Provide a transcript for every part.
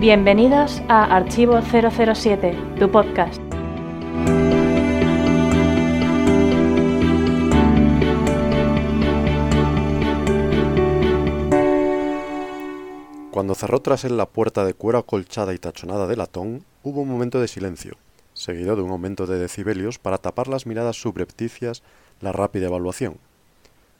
Bienvenidos a Archivo 007, tu podcast. Cuando cerró tras él la puerta de cuero acolchada y tachonada de latón, hubo un momento de silencio, seguido de un aumento de decibelios para tapar las miradas subrepticias la rápida evaluación.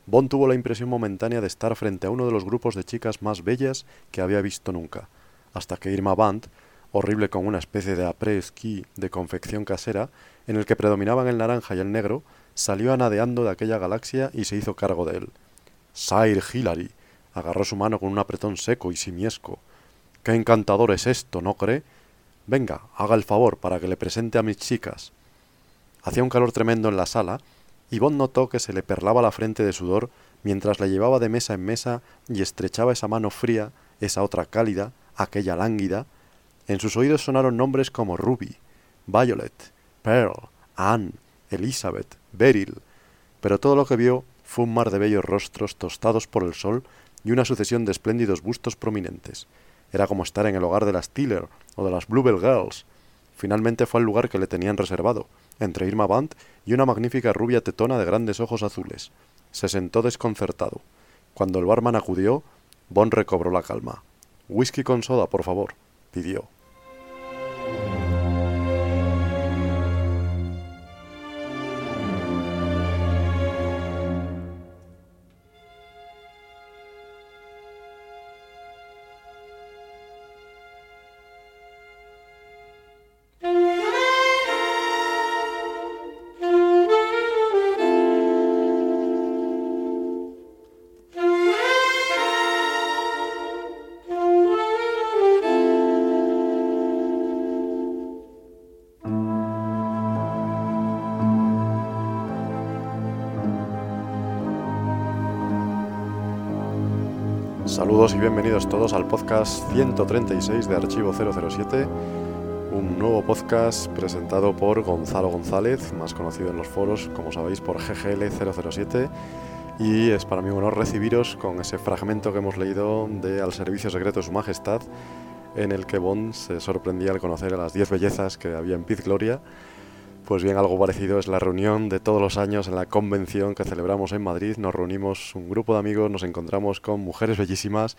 Bond tuvo la impresión momentánea de estar frente a uno de los grupos de chicas más bellas que había visto nunca, hasta que Irma Band, horrible con una especie de après-ski de confección casera, en el que predominaban el naranja y el negro, salió anadeando de aquella galaxia y se hizo cargo de él. Sire Hillary agarró su mano con un apretón seco y simiesco. Qué encantador es esto, ¿no cree? Venga, haga el favor para que le presente a mis chicas. Hacía un calor tremendo en la sala, y Bond notó que se le perlaba la frente de sudor mientras la llevaba de mesa en mesa y estrechaba esa mano fría, esa otra cálida, aquella lánguida. En sus oídos sonaron nombres como Ruby, Violet, Pearl, Anne, Elizabeth, Beryl, pero todo lo que vio fue un mar de bellos rostros tostados por el sol y una sucesión de espléndidos bustos prominentes. Era como estar en el hogar de las Tiller o de las Bluebell Girls. Finalmente fue al lugar que le tenían reservado, entre Irma Band y una magnífica rubia tetona de grandes ojos azules. Se sentó desconcertado. Cuando el barman acudió, Bond recobró la calma. Whisky con soda, por favor, pidió. Bienvenidos todos al podcast 136 de Archivo 007, un nuevo podcast presentado por Gonzalo González, más conocido en los foros, como sabéis, por GGL007. Y es para mí un honor recibiros con ese fragmento que hemos leído de Al Servicio Secreto de Su Majestad, en el que Bond se sorprendía al conocer a las 10 bellezas que había en Piz Gloria pues bien, algo parecido es la reunión de todos los años en la convención que celebramos en Madrid. Nos reunimos un grupo de amigos, nos encontramos con mujeres bellísimas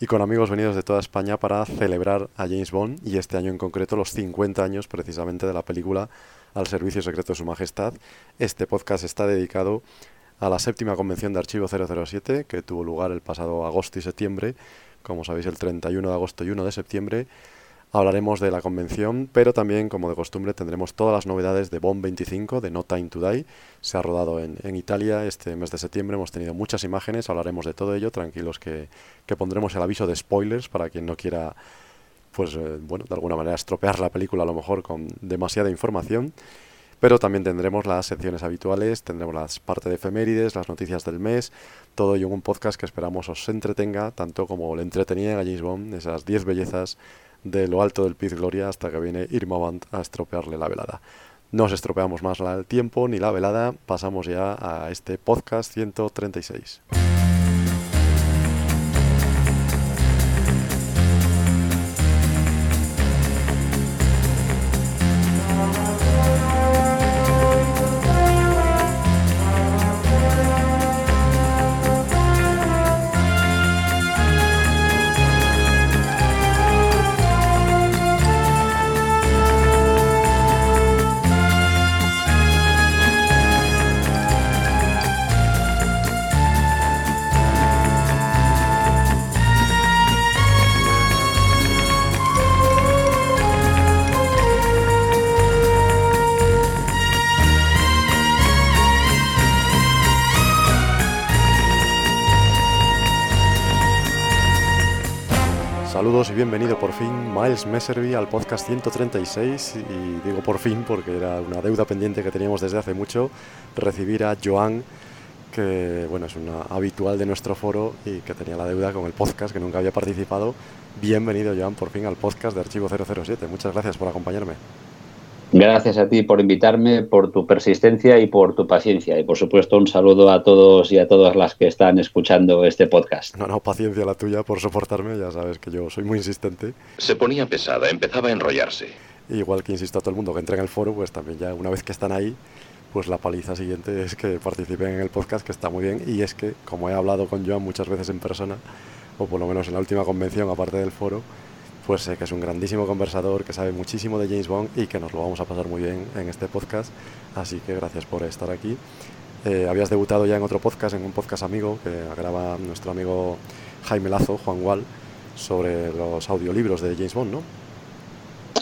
y con amigos venidos de toda España para celebrar a James Bond y este año en concreto los 50 años precisamente de la película Al Servicio Secreto de Su Majestad. Este podcast está dedicado a la séptima convención de Archivo 007 que tuvo lugar el pasado agosto y septiembre, como sabéis el 31 de agosto y 1 de septiembre Hablaremos de la convención, pero también, como de costumbre, tendremos todas las novedades de Bomb 25, de No Time to. Se ha rodado en, Italia este mes de septiembre, hemos tenido muchas imágenes, hablaremos de todo ello, tranquilos que, pondremos el aviso de spoilers para quien no quiera, pues, eh, bueno, de alguna manera estropear la película a lo mejor con demasiada información. Pero también tendremos las secciones habituales, tendremos las partes de efemérides, las noticias del mes, todo ello en un podcast que esperamos os entretenga, tanto como le entretenía a James Bond, esas 10 bellezas de lo alto del Piz Gloria hasta que viene Irma Band a estropearle la velada. No os estropeamos más el tiempo ni la velada, pasamos ya a este podcast 136. Bienvenido por fin Miles Messervy al podcast 136 y digo por fin porque era una deuda pendiente que teníamos desde hace mucho recibir a Joan que bueno es una habitual de nuestro foro y que tenía la deuda con el podcast que nunca había participado. Bienvenido Joan por fin al podcast de Archivo 007. Muchas gracias por acompañarme. Gracias a ti por invitarme, por tu persistencia y por tu paciencia. Y por supuesto, un saludo a todos y a todas las que están escuchando este podcast. No, no, paciencia la tuya por soportarme. Ya sabes que yo soy muy insistente. Se ponía pesada, empezaba a enrollarse. Igual que insisto a todo el mundo que entre en el foro, pues también ya una vez que están ahí, pues la paliza siguiente es que participen en el podcast, que está muy bien. Y es que, como he hablado con Joan muchas veces en persona, o por lo menos en la última convención, aparte del foro, pues sé que es un grandísimo conversador, que sabe muchísimo de James Bond y que nos lo vamos a pasar muy bien en este podcast. Así que gracias por estar aquí. Eh, habías debutado ya en otro podcast, en un podcast amigo que graba nuestro amigo Jaime Lazo, Juan Wall, sobre los audiolibros de James Bond, ¿no?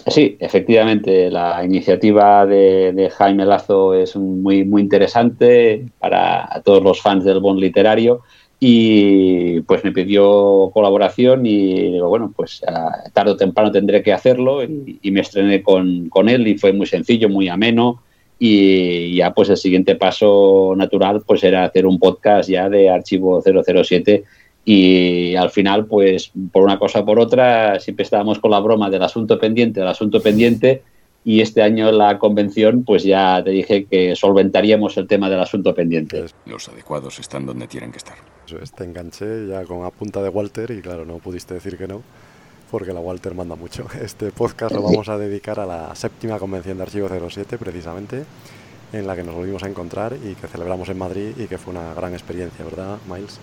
Sí, efectivamente, la iniciativa de, Jaime Lazo es muy, muy interesante para todos los fans del Bond literario y pues me pidió colaboración y digo, bueno, pues tarde o temprano tendré que hacerlo y, me estrené con, con, él y fue muy sencillo, muy ameno. Y ya pues el siguiente paso natural pues era hacer un podcast ya de archivo 007 y al final pues por una cosa o por otra siempre estábamos con la broma del asunto pendiente, del asunto pendiente y este año la convención pues ya te dije que solventaríamos el tema del asunto pendiente. Los adecuados están donde tienen que estar. Te enganché ya con a punta de Walter y claro, no pudiste decir que no, porque la Walter manda mucho. Este podcast lo vamos a dedicar a la séptima convención de Archivo 07 precisamente, en la que nos volvimos a encontrar y que celebramos en Madrid y que fue una gran experiencia, ¿verdad, Miles?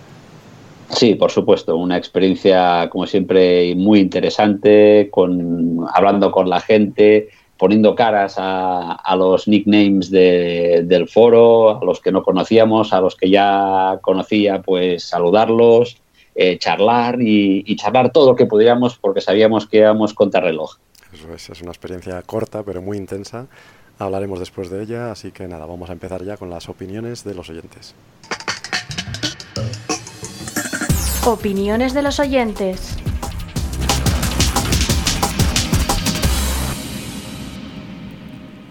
Sí, por supuesto, una experiencia como siempre muy interesante, con, hablando con la gente, poniendo caras a, los nicknames del foro, a los que no conocíamos, a los que ya conocía, pues saludarlos, eh, charlar y, charlar todo lo que pudiéramos porque sabíamos que íbamos contra reloj. Eso es, es una experiencia corta pero muy intensa. Hablaremos después de ella, así que nada, vamos a empezar ya con las opiniones de los oyentes. Opiniones de los oyentes.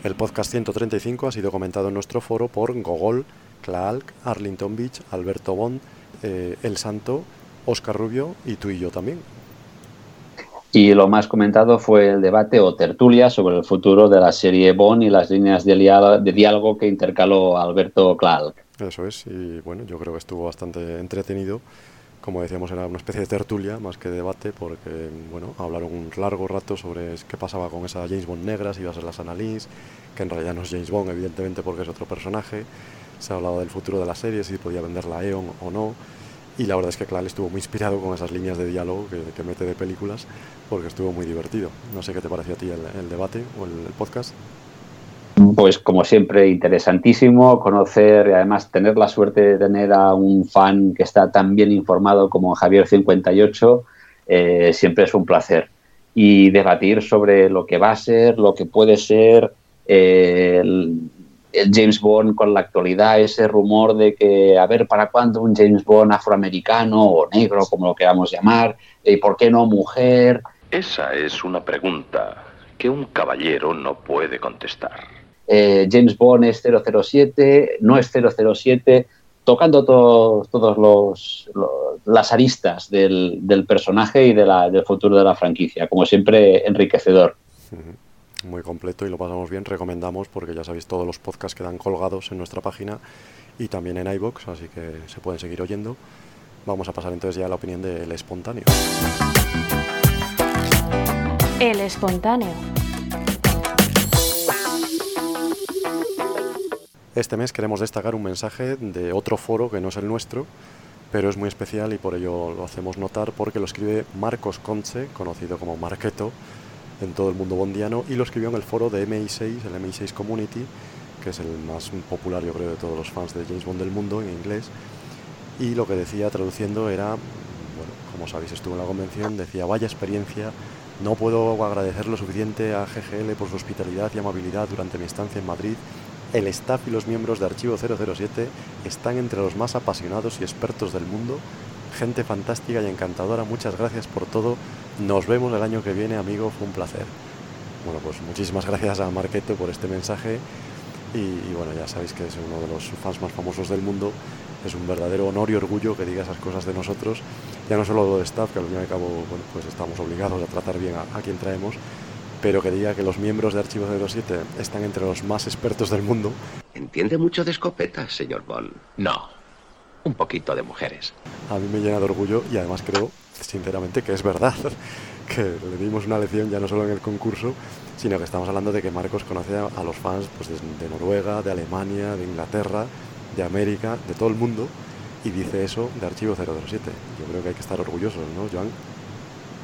El podcast 135 ha sido comentado en nuestro foro por Gogol, Clark, Arlington Beach, Alberto Bond, eh, El Santo, Oscar Rubio y tú y yo también. Y lo más comentado fue el debate o tertulia sobre el futuro de la serie Bond y las líneas de, diálogo que intercaló Alberto Clark. Eso es, y bueno, yo creo que estuvo bastante entretenido como decíamos, era una especie de tertulia más que debate, porque bueno, hablaron un largo rato sobre qué pasaba con esa James Bond negra, si iba a ser las Annalise, que en realidad no es James Bond, evidentemente, porque es otro personaje. Se ha hablado del futuro de la serie, si podía vender la Eon o no. Y la verdad es que Clal estuvo muy inspirado con esas líneas de diálogo que, mete de películas, porque estuvo muy divertido. No sé qué te pareció a ti el, debate o el podcast. Pues como siempre, interesantísimo conocer y además tener la suerte de tener a un fan que está tan bien informado como Javier58, eh, siempre es un placer. Y debatir sobre lo que va a ser, lo que puede ser eh, el, James Bond con la actualidad, ese rumor de que, a ver, ¿para cuándo un James Bond afroamericano o negro, como lo queramos llamar? ¿Y por qué no mujer? Esa es una pregunta que un caballero no puede contestar. Eh, James Bond es 007, no es 007, tocando todos los, las aristas del, personaje y de la, del futuro de la franquicia. Como siempre, enriquecedor. Muy completo y lo pasamos bien. Recomendamos porque ya sabéis todos los podcasts quedan colgados en nuestra página y también en iBox, así que se pueden seguir oyendo. Vamos a pasar entonces ya a la opinión del espontáneo. El espontáneo. Este mes queremos destacar un mensaje de otro foro que no es el nuestro, pero es muy especial y por ello lo hacemos notar porque lo escribe Marcos Conche, conocido como Marqueto en todo el mundo bondiano, y lo escribió en el foro de MI6, el MI6 Community, que es el más popular yo creo de todos los fans de James Bond del mundo en inglés. Y lo que decía traduciendo era, bueno, como sabéis estuvo en la convención, decía, vaya experiencia, no puedo agradecer lo suficiente a GGL por su hospitalidad y amabilidad durante mi estancia en Madrid el staff y los miembros de Archivo 007 están entre los más apasionados y expertos del mundo. Gente fantástica y encantadora, muchas gracias por todo. Nos vemos el año que viene, amigo, fue un placer. Bueno, pues muchísimas gracias a Marqueto por este mensaje. Y, bueno, ya sabéis que es uno de los fans más famosos del mundo. Es un verdadero honor y orgullo que diga esas cosas de nosotros. Ya no solo del staff, que al fin y al cabo, pues estamos obligados a tratar bien a quien traemos, pero que diga que los miembros de Archivo 07 están entre los más expertos del mundo. ¿Entiende mucho de escopetas, señor Bond? No, un poquito de mujeres. A mí me llena de orgullo y además creo, sinceramente, que es verdad. Que le dimos una lección ya no solo en el concurso, sino que estamos hablando de que Marcos conoce a, los fans pues, de, de Noruega, de Alemania, de Inglaterra, de América, de todo el mundo, y dice eso de Archivo 007. Yo creo que hay que estar orgullosos, ¿no, Joan?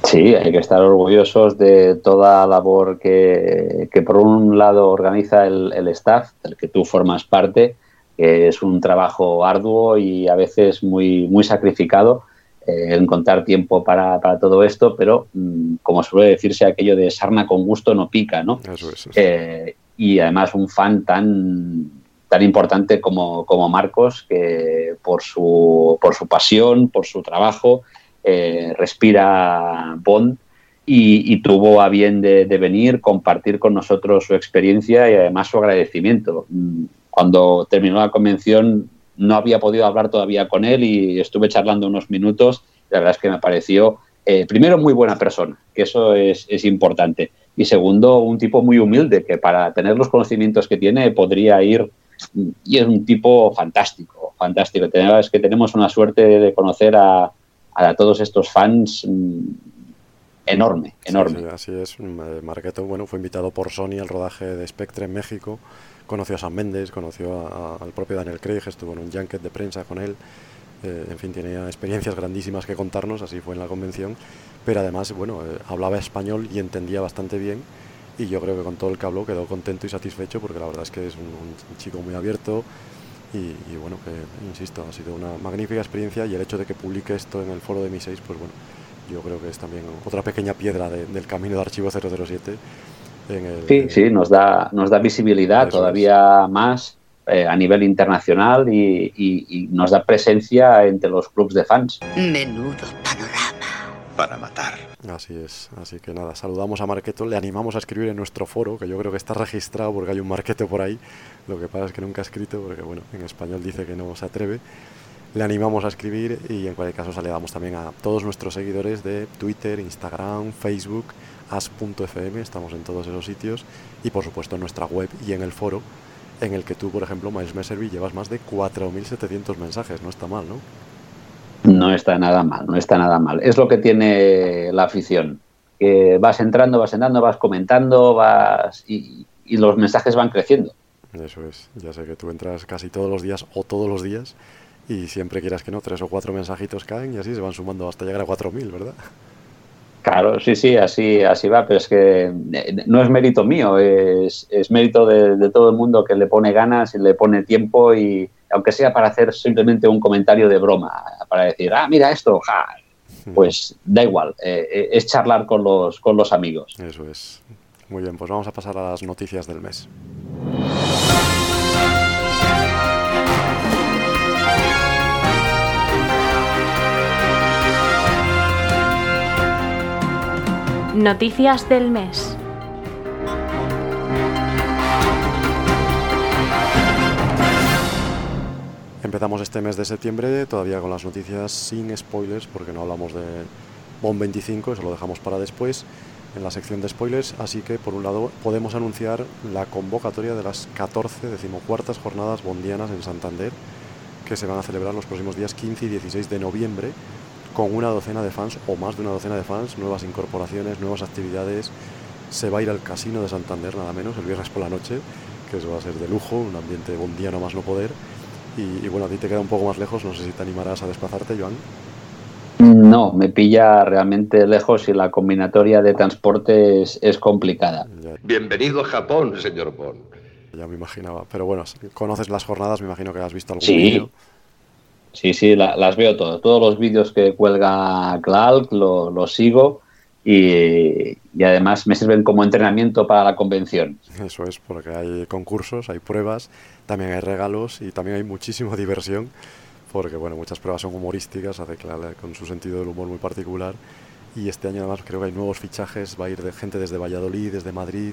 Sí, hay que estar orgullosos de toda la labor que, que por un lado organiza el, el, staff, del que tú formas parte, que es un trabajo arduo y a veces muy, muy sacrificado, eh, encontrar tiempo para, para, todo esto, pero mm, como suele decirse, aquello de sarna con gusto no pica, ¿no? Eso es. Eso. Eh, y además un fan tan, tan importante como, como Marcos, que por su, por su pasión, por su trabajo, eh, respira Bond y, tuvo a bien de, venir, compartir con nosotros su experiencia y además su agradecimiento. Cuando terminó la convención no había podido hablar todavía con él y estuve charlando unos minutos. La verdad es que me pareció, eh, primero, muy buena persona, que eso es, es importante. Y segundo, un tipo muy humilde, que para tener los conocimientos que tiene podría ir y es un tipo fantástico, fantástico. Es que tenemos una suerte de conocer a, a todos estos fans enorme, enorme. Sí, sí, así es. Marqueto, bueno, fue invitado por Sony al rodaje de Spectre en México. Conoció a Sam Mendes, conoció a, a, al propio Daniel Craig, estuvo en un junket de prensa con él. Eh, en fin, tenía experiencias grandísimas que contarnos, así fue en la convención. Pero además, bueno, eh, hablaba español y entendía bastante bien y yo creo que con todo el que habló quedó contento y satisfecho porque la verdad es que es un, un chico muy abierto y, y, bueno, que insisto, ha sido una magnífica experiencia y el hecho de que publique esto en el foro de Mi 6, pues bueno, yo creo que es también otra pequeña piedra de, del camino de Archivo 007. En el, sí, sí, nos da, nos da visibilidad todavía es. más eh, a nivel internacional y, y, y, nos da presencia entre los clubes de fans. Menudo panorama. Para matar. Así es, así que nada, saludamos a Marqueto, le animamos a escribir en nuestro foro, que yo creo que está registrado porque hay un Marqueto por ahí, lo que pasa es que nunca ha escrito porque bueno, en español dice que no se atreve. Le animamos a escribir y en cualquier caso saludamos también a todos nuestros seguidores de Twitter, Instagram, Facebook, as.fm, estamos en todos esos sitios y por supuesto en nuestra web y en el foro en el que tú, por ejemplo, Miles Messervy, llevas más de 4.700 mensajes, no está mal, ¿no? No está nada mal, no está nada mal. Es lo que tiene la afición. Que vas entrando, vas entrando, vas comentando, vas y, y, los mensajes van creciendo. Eso es. Ya sé que tú entras casi todos los días o todos los días y siempre quieras que no, tres o cuatro mensajitos caen y así se van sumando hasta llegar a 4.000, ¿verdad? Claro, sí, sí, así, así va, pero es que no es mérito mío, es, es mérito de, de todo el mundo que le pone ganas y le pone tiempo y, aunque sea para hacer simplemente un comentario de broma, para decir, ah, mira esto, ja, pues da igual, eh, es charlar con los, con los amigos. Eso es. Muy bien, pues vamos a pasar a las noticias del mes. Noticias del mes. Empezamos este mes de septiembre todavía con las noticias sin spoilers porque no hablamos de Bond 25, eso lo dejamos para después en la sección de spoilers, así que por un lado podemos anunciar la convocatoria de las 14 decimocuartas jornadas bondianas en Santander que se van a celebrar los próximos días 15 y 16 de noviembre con una docena de fans o más de una docena de fans, nuevas incorporaciones, nuevas actividades. Se va a ir al casino de Santander nada menos el viernes por la noche, que eso va a ser de lujo, un ambiente bondiano más no poder. Y, y, bueno, a ti te queda un poco más lejos, no sé si te animarás a desplazarte, Joan. No, me pilla realmente lejos y la combinatoria de transporte es, es complicada. Ya, Bienvenido a Japón, señor Bond. ya me imaginaba, pero bueno, conoces las jornadas, me imagino que has visto algún Sí, vídeo. sí, sí, la- las veo todas. Todos los vídeos que cuelga Clark los lo sigo y, y además me sirven como entrenamiento para la convención. Eso es, porque hay concursos, hay pruebas, también hay regalos y también hay muchísima diversión, porque bueno, muchas pruebas son humorísticas, hace Clara con su sentido del humor muy particular. Y este año además creo que hay nuevos fichajes, va a ir de gente desde Valladolid, desde Madrid,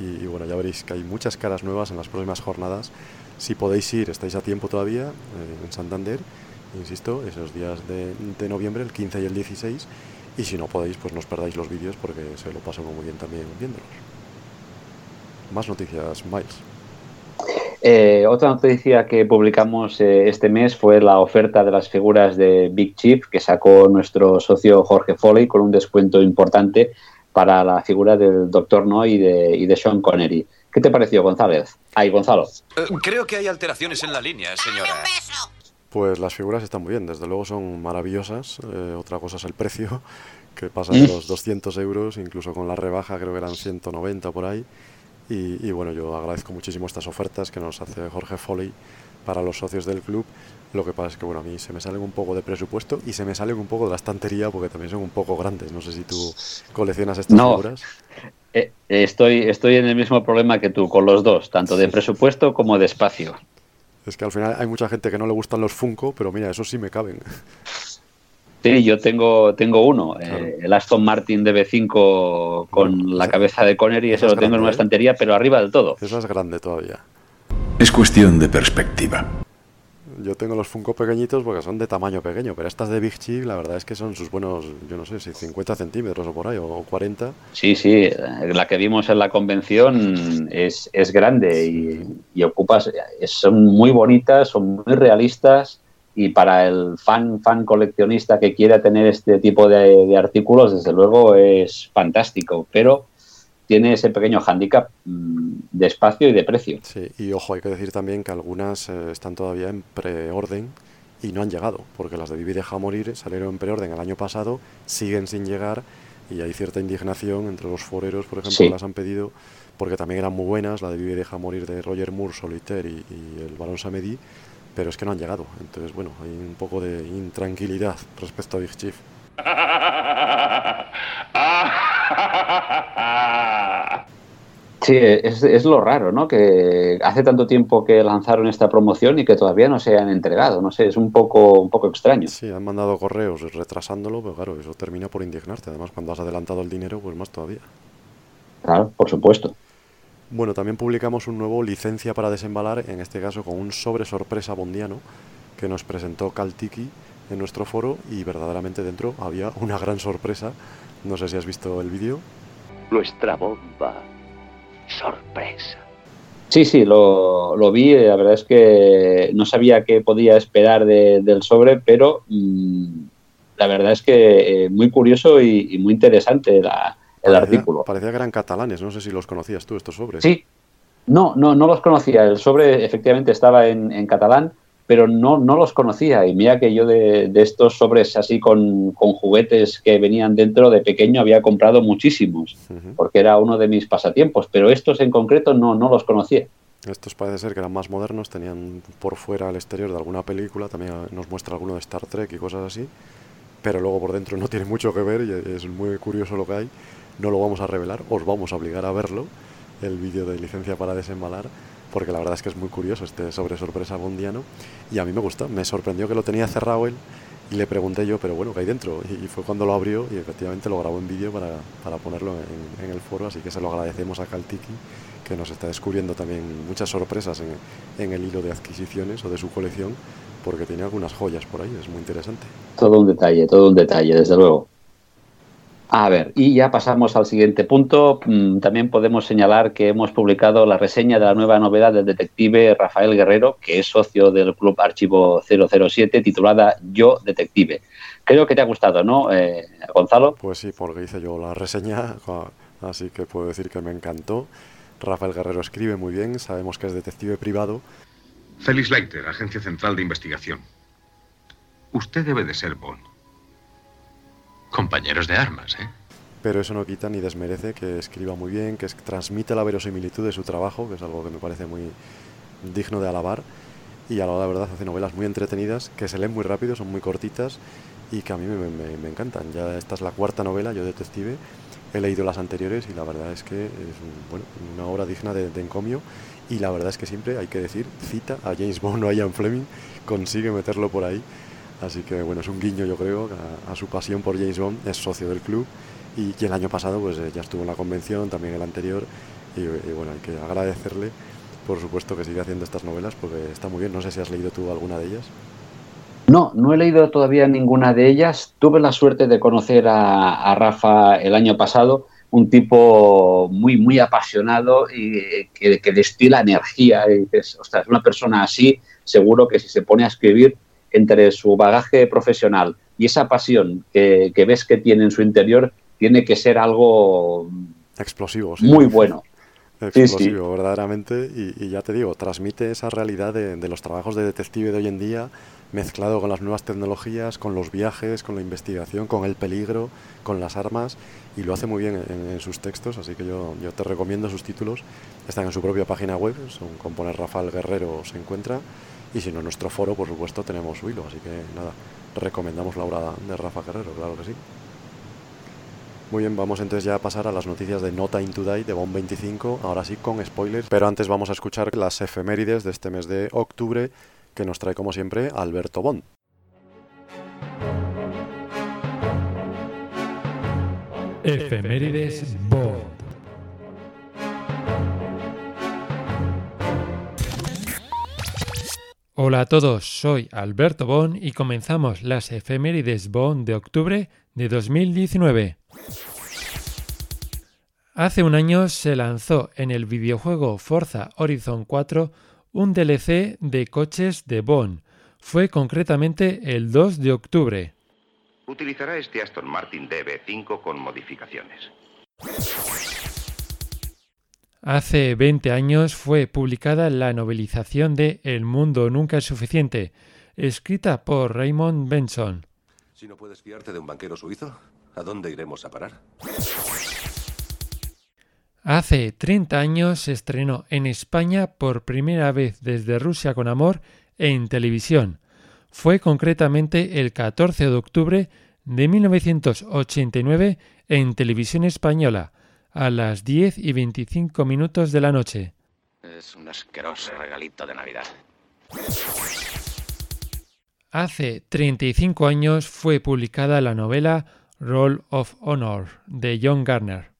y, y bueno, ya veréis que hay muchas caras nuevas en las próximas jornadas. Si podéis ir, estáis a tiempo todavía eh, en Santander, insisto, esos días de, de noviembre, el 15 y el 16. Y si no podéis, pues no os perdáis los vídeos porque se lo pasan muy bien también viéndolos. Más noticias, Miles. Eh, otra noticia que publicamos eh, este mes fue la oferta de las figuras de Big Chip que sacó nuestro socio Jorge Foley con un descuento importante para la figura del Dr. No y de, y de Sean Connery. ¿Qué te pareció, González? Ay, Gonzalo. Eh, creo que hay alteraciones en la línea, señora. Pues las figuras están muy bien, desde luego son maravillosas. Eh, otra cosa es el precio, que pasa de los 200 euros, incluso con la rebaja creo que eran 190 por ahí. Y, y, bueno, yo agradezco muchísimo estas ofertas que nos hace Jorge Foley para los socios del club. Lo que pasa es que bueno, a mí se me salen un poco de presupuesto y se me salen un poco de la estantería porque también son un poco grandes. No sé si tú coleccionas estas no. figuras. Eh, estoy, estoy en el mismo problema que tú, con los dos, tanto de presupuesto como de espacio. Es que al final hay mucha gente que no le gustan los Funko, pero mira, esos sí me caben. Sí, yo tengo, tengo uno, claro. eh, el Aston Martin DB5 con bueno, la esa, cabeza de Connery, ese lo tengo grande, en una estantería, pero arriba del todo. Eso es grande todavía. Es cuestión de perspectiva. Yo tengo los Funko pequeñitos porque son de tamaño pequeño, pero estas de Big Chip, la verdad es que son sus buenos, yo no sé, si 50 centímetros o por ahí, o 40. Sí, sí, la que vimos en la convención es, es grande y, y ocupas, son muy bonitas, son muy realistas y para el fan fan coleccionista que quiera tener este tipo de, de artículos, desde luego es fantástico, pero tiene ese pequeño hándicap mmm, de espacio y de precio. Sí, y ojo, hay que decir también que algunas eh, están todavía en preorden y no han llegado, porque las de Vivi deja morir salieron en preorden el año pasado, siguen sin llegar y hay cierta indignación entre los foreros, por ejemplo, Sí. que las han pedido, porque también eran muy buenas, la de Vivi deja morir de Roger Moore, Solitaire y, y el Barón Samedi, pero es que no han llegado. Entonces, bueno, hay un poco de intranquilidad respecto a Big Chief. Sí, es, es lo raro, ¿no? Que hace tanto tiempo que lanzaron esta promoción y que todavía no se han entregado. No sé, es un poco, un poco extraño. Sí, han mandado correos retrasándolo, pero claro, eso termina por indignarte. Además, cuando has adelantado el dinero, pues más todavía. Claro, por supuesto. Bueno, también publicamos un nuevo licencia para desembalar, en este caso con un sobre sorpresa bondiano que nos presentó Kaltiki en nuestro foro y verdaderamente dentro había una gran sorpresa. No sé si has visto el vídeo. Nuestra bomba. Sorpresa. Sí, sí, lo, lo vi. La verdad es que no sabía qué podía esperar de, del sobre, pero mmm, la verdad es que eh, muy curioso y, y muy interesante la, el parecía, artículo. Parecía que eran catalanes, no sé si los conocías tú, estos sobres. Sí, no, no, no los conocía. El sobre efectivamente estaba en, en catalán, pero no, no los conocía. Y mira que yo de, de estos sobres así con, con, juguetes que venían dentro de pequeño había comprado muchísimos, uh -huh. porque era uno de mis pasatiempos, pero estos en concreto no, no los conocía. Estos parece ser que eran más modernos, tenían por fuera el exterior de alguna película, también nos muestra alguno de Star Trek y cosas así, pero luego por dentro no tiene mucho que ver y es muy curioso lo que hay. No lo vamos a revelar, os vamos a obligar a verlo, el vídeo de licencia para desembalar, porque la verdad es que es muy curioso este sobre sorpresa bondiano y a mí me gustó, me sorprendió que lo tenía cerrado él y le pregunté yo, pero bueno, ¿qué hay dentro? Y, fue cuando lo abrió y efectivamente lo grabó en vídeo para, para, ponerlo en, el foro, así que se lo agradecemos a Kaltiki, que nos está descubriendo también muchas sorpresas en, en el hilo de adquisiciones o de su colección, porque tiene algunas joyas por ahí, es muy interesante. Todo un detalle, todo un detalle, desde luego. A ver, y ya pasamos al siguiente punto. Mm, también podemos señalar que hemos publicado la reseña de la nueva novedad del detective Rafael Guerrero, que es socio del Club Archivo 007, titulada Yo Detective. Creo que te ha gustado, ¿no, eh, Gonzalo? Pues sí, porque hice yo la reseña, así que puedo decir que me encantó. Rafael Guerrero escribe muy bien, sabemos que es detective privado. Félix Leiter, Agencia Central de Investigación. Usted debe de ser Bond. Compañeros de armas, ¿eh? Pero eso no quita ni desmerece que escriba muy bien, que transmite la verosimilitud de su trabajo, que es algo que me parece muy digno de alabar. Y a la verdad hace novelas muy entretenidas, que se leen muy rápido, son muy cortitas y que a mí me, encantan. Ya esta es la cuarta novela, yo detective. He leído las anteriores y la verdad es que es una obra digna de, de, encomio. Y la verdad es que siempre hay que decir, cita a James Bond o a Ian Fleming, consigue meterlo por ahí. Así que bueno, es un guiño yo creo a, su pasión por James Bond, es socio del club y, y el año pasado pues eh, ya estuvo en la convención, también el anterior y, bueno, hay que agradecerle por supuesto que siga haciendo estas novelas porque está muy bien, no sé si has leído tú alguna de ellas. No, no he leído todavía ninguna de ellas. Tuve la suerte de conocer a, Rafa el año pasado, un tipo muy, muy apasionado y que, que destila energía. Y es una persona así, seguro que si se pone a escribir entre su bagaje profesional y esa pasión que, ves que tiene en su interior, tiene que ser algo explosivo, muy bueno. Explosivo, verdaderamente. Y, ya te digo, transmite esa realidad de, de los trabajos de detective de hoy en día mezclado con las nuevas tecnologías, con los viajes, con la investigación, con el peligro, con las armas, y lo hace muy bien en, sus textos, así que yo, yo, te recomiendo sus títulos. Están en su propia página web, son, con poner Rafael Guerrero se encuentra, y si no en nuestro foro, por supuesto, tenemos su hilo, así que nada, recomendamos la obra de Rafa Guerrero, claro que sí. Muy bien, vamos entonces ya a pasar a las noticias de Nota in Today de Bomb 25, ahora sí con spoilers, pero antes vamos a escuchar las efemérides de este mes de octubre que nos trae como siempre Alberto Bond. Efemérides Bond. Hola a todos, soy Alberto Bond y comenzamos las efemérides Bond de octubre de 2019. Hace un año se lanzó en el videojuego Forza Horizon 4 un DLC de coches de Bonn. Fue concretamente el 2 de octubre. Utilizará este Aston Martin DB5 con modificaciones. Hace 20 años fue publicada la novelización de El mundo nunca es suficiente, escrita por Raymond Benson. Si no puedes fiarte de un banquero suizo, ¿a dónde iremos a parar? Hace 30 años se estrenó en España por primera vez desde Rusia con Amor en televisión. Fue concretamente el 14 de octubre de 1989 en televisión española, a las 10 y 25 minutos de la noche. Es un asqueroso regalito de Navidad. Hace 35 años fue publicada la novela Roll of Honor de John Garner.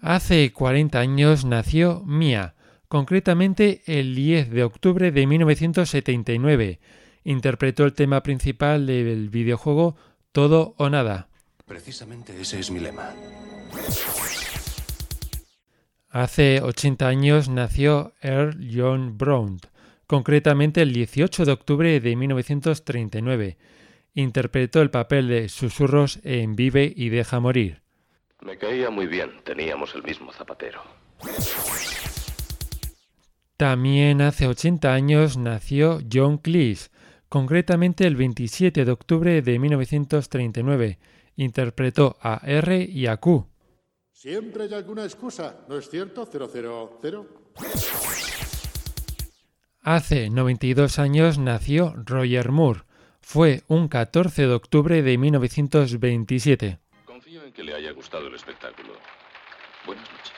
Hace 40 años nació Mia, concretamente el 10 de octubre de 1979. Interpretó el tema principal del videojuego Todo o Nada. Precisamente ese es mi lema. Hace 80 años nació Earl John Brown, concretamente el 18 de octubre de 1939. Interpretó el papel de Susurros en Vive y Deja Morir. Me caía muy bien, teníamos el mismo zapatero. También hace 80 años nació John Cleese, concretamente el 27 de octubre de 1939. Interpretó a R y a Q. Siempre hay alguna excusa, ¿no es cierto? 000. Hace 92 años nació Roger Moore. Fue un 14 de octubre de 1927 que le haya gustado el espectáculo. Buenas noches.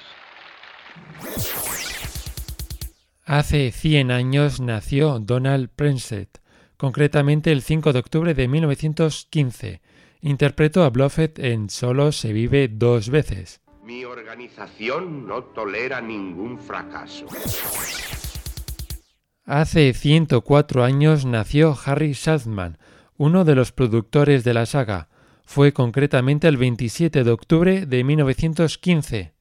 Hace 100 años nació Donald Prenset, concretamente el 5 de octubre de 1915. Interpretó a Bluffett en Solo se vive dos veces. Mi organización no tolera ningún fracaso. Hace 104 años nació Harry Saltzman, uno de los productores de la saga. Fue concretamente el 27 de octubre de 1915.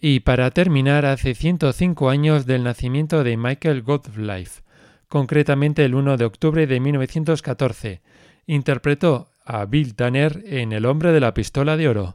Y para terminar, hace 105 años del nacimiento de Michael Godlife, concretamente el 1 de octubre de 1914. Interpretó a Bill Tanner en El hombre de la pistola de oro.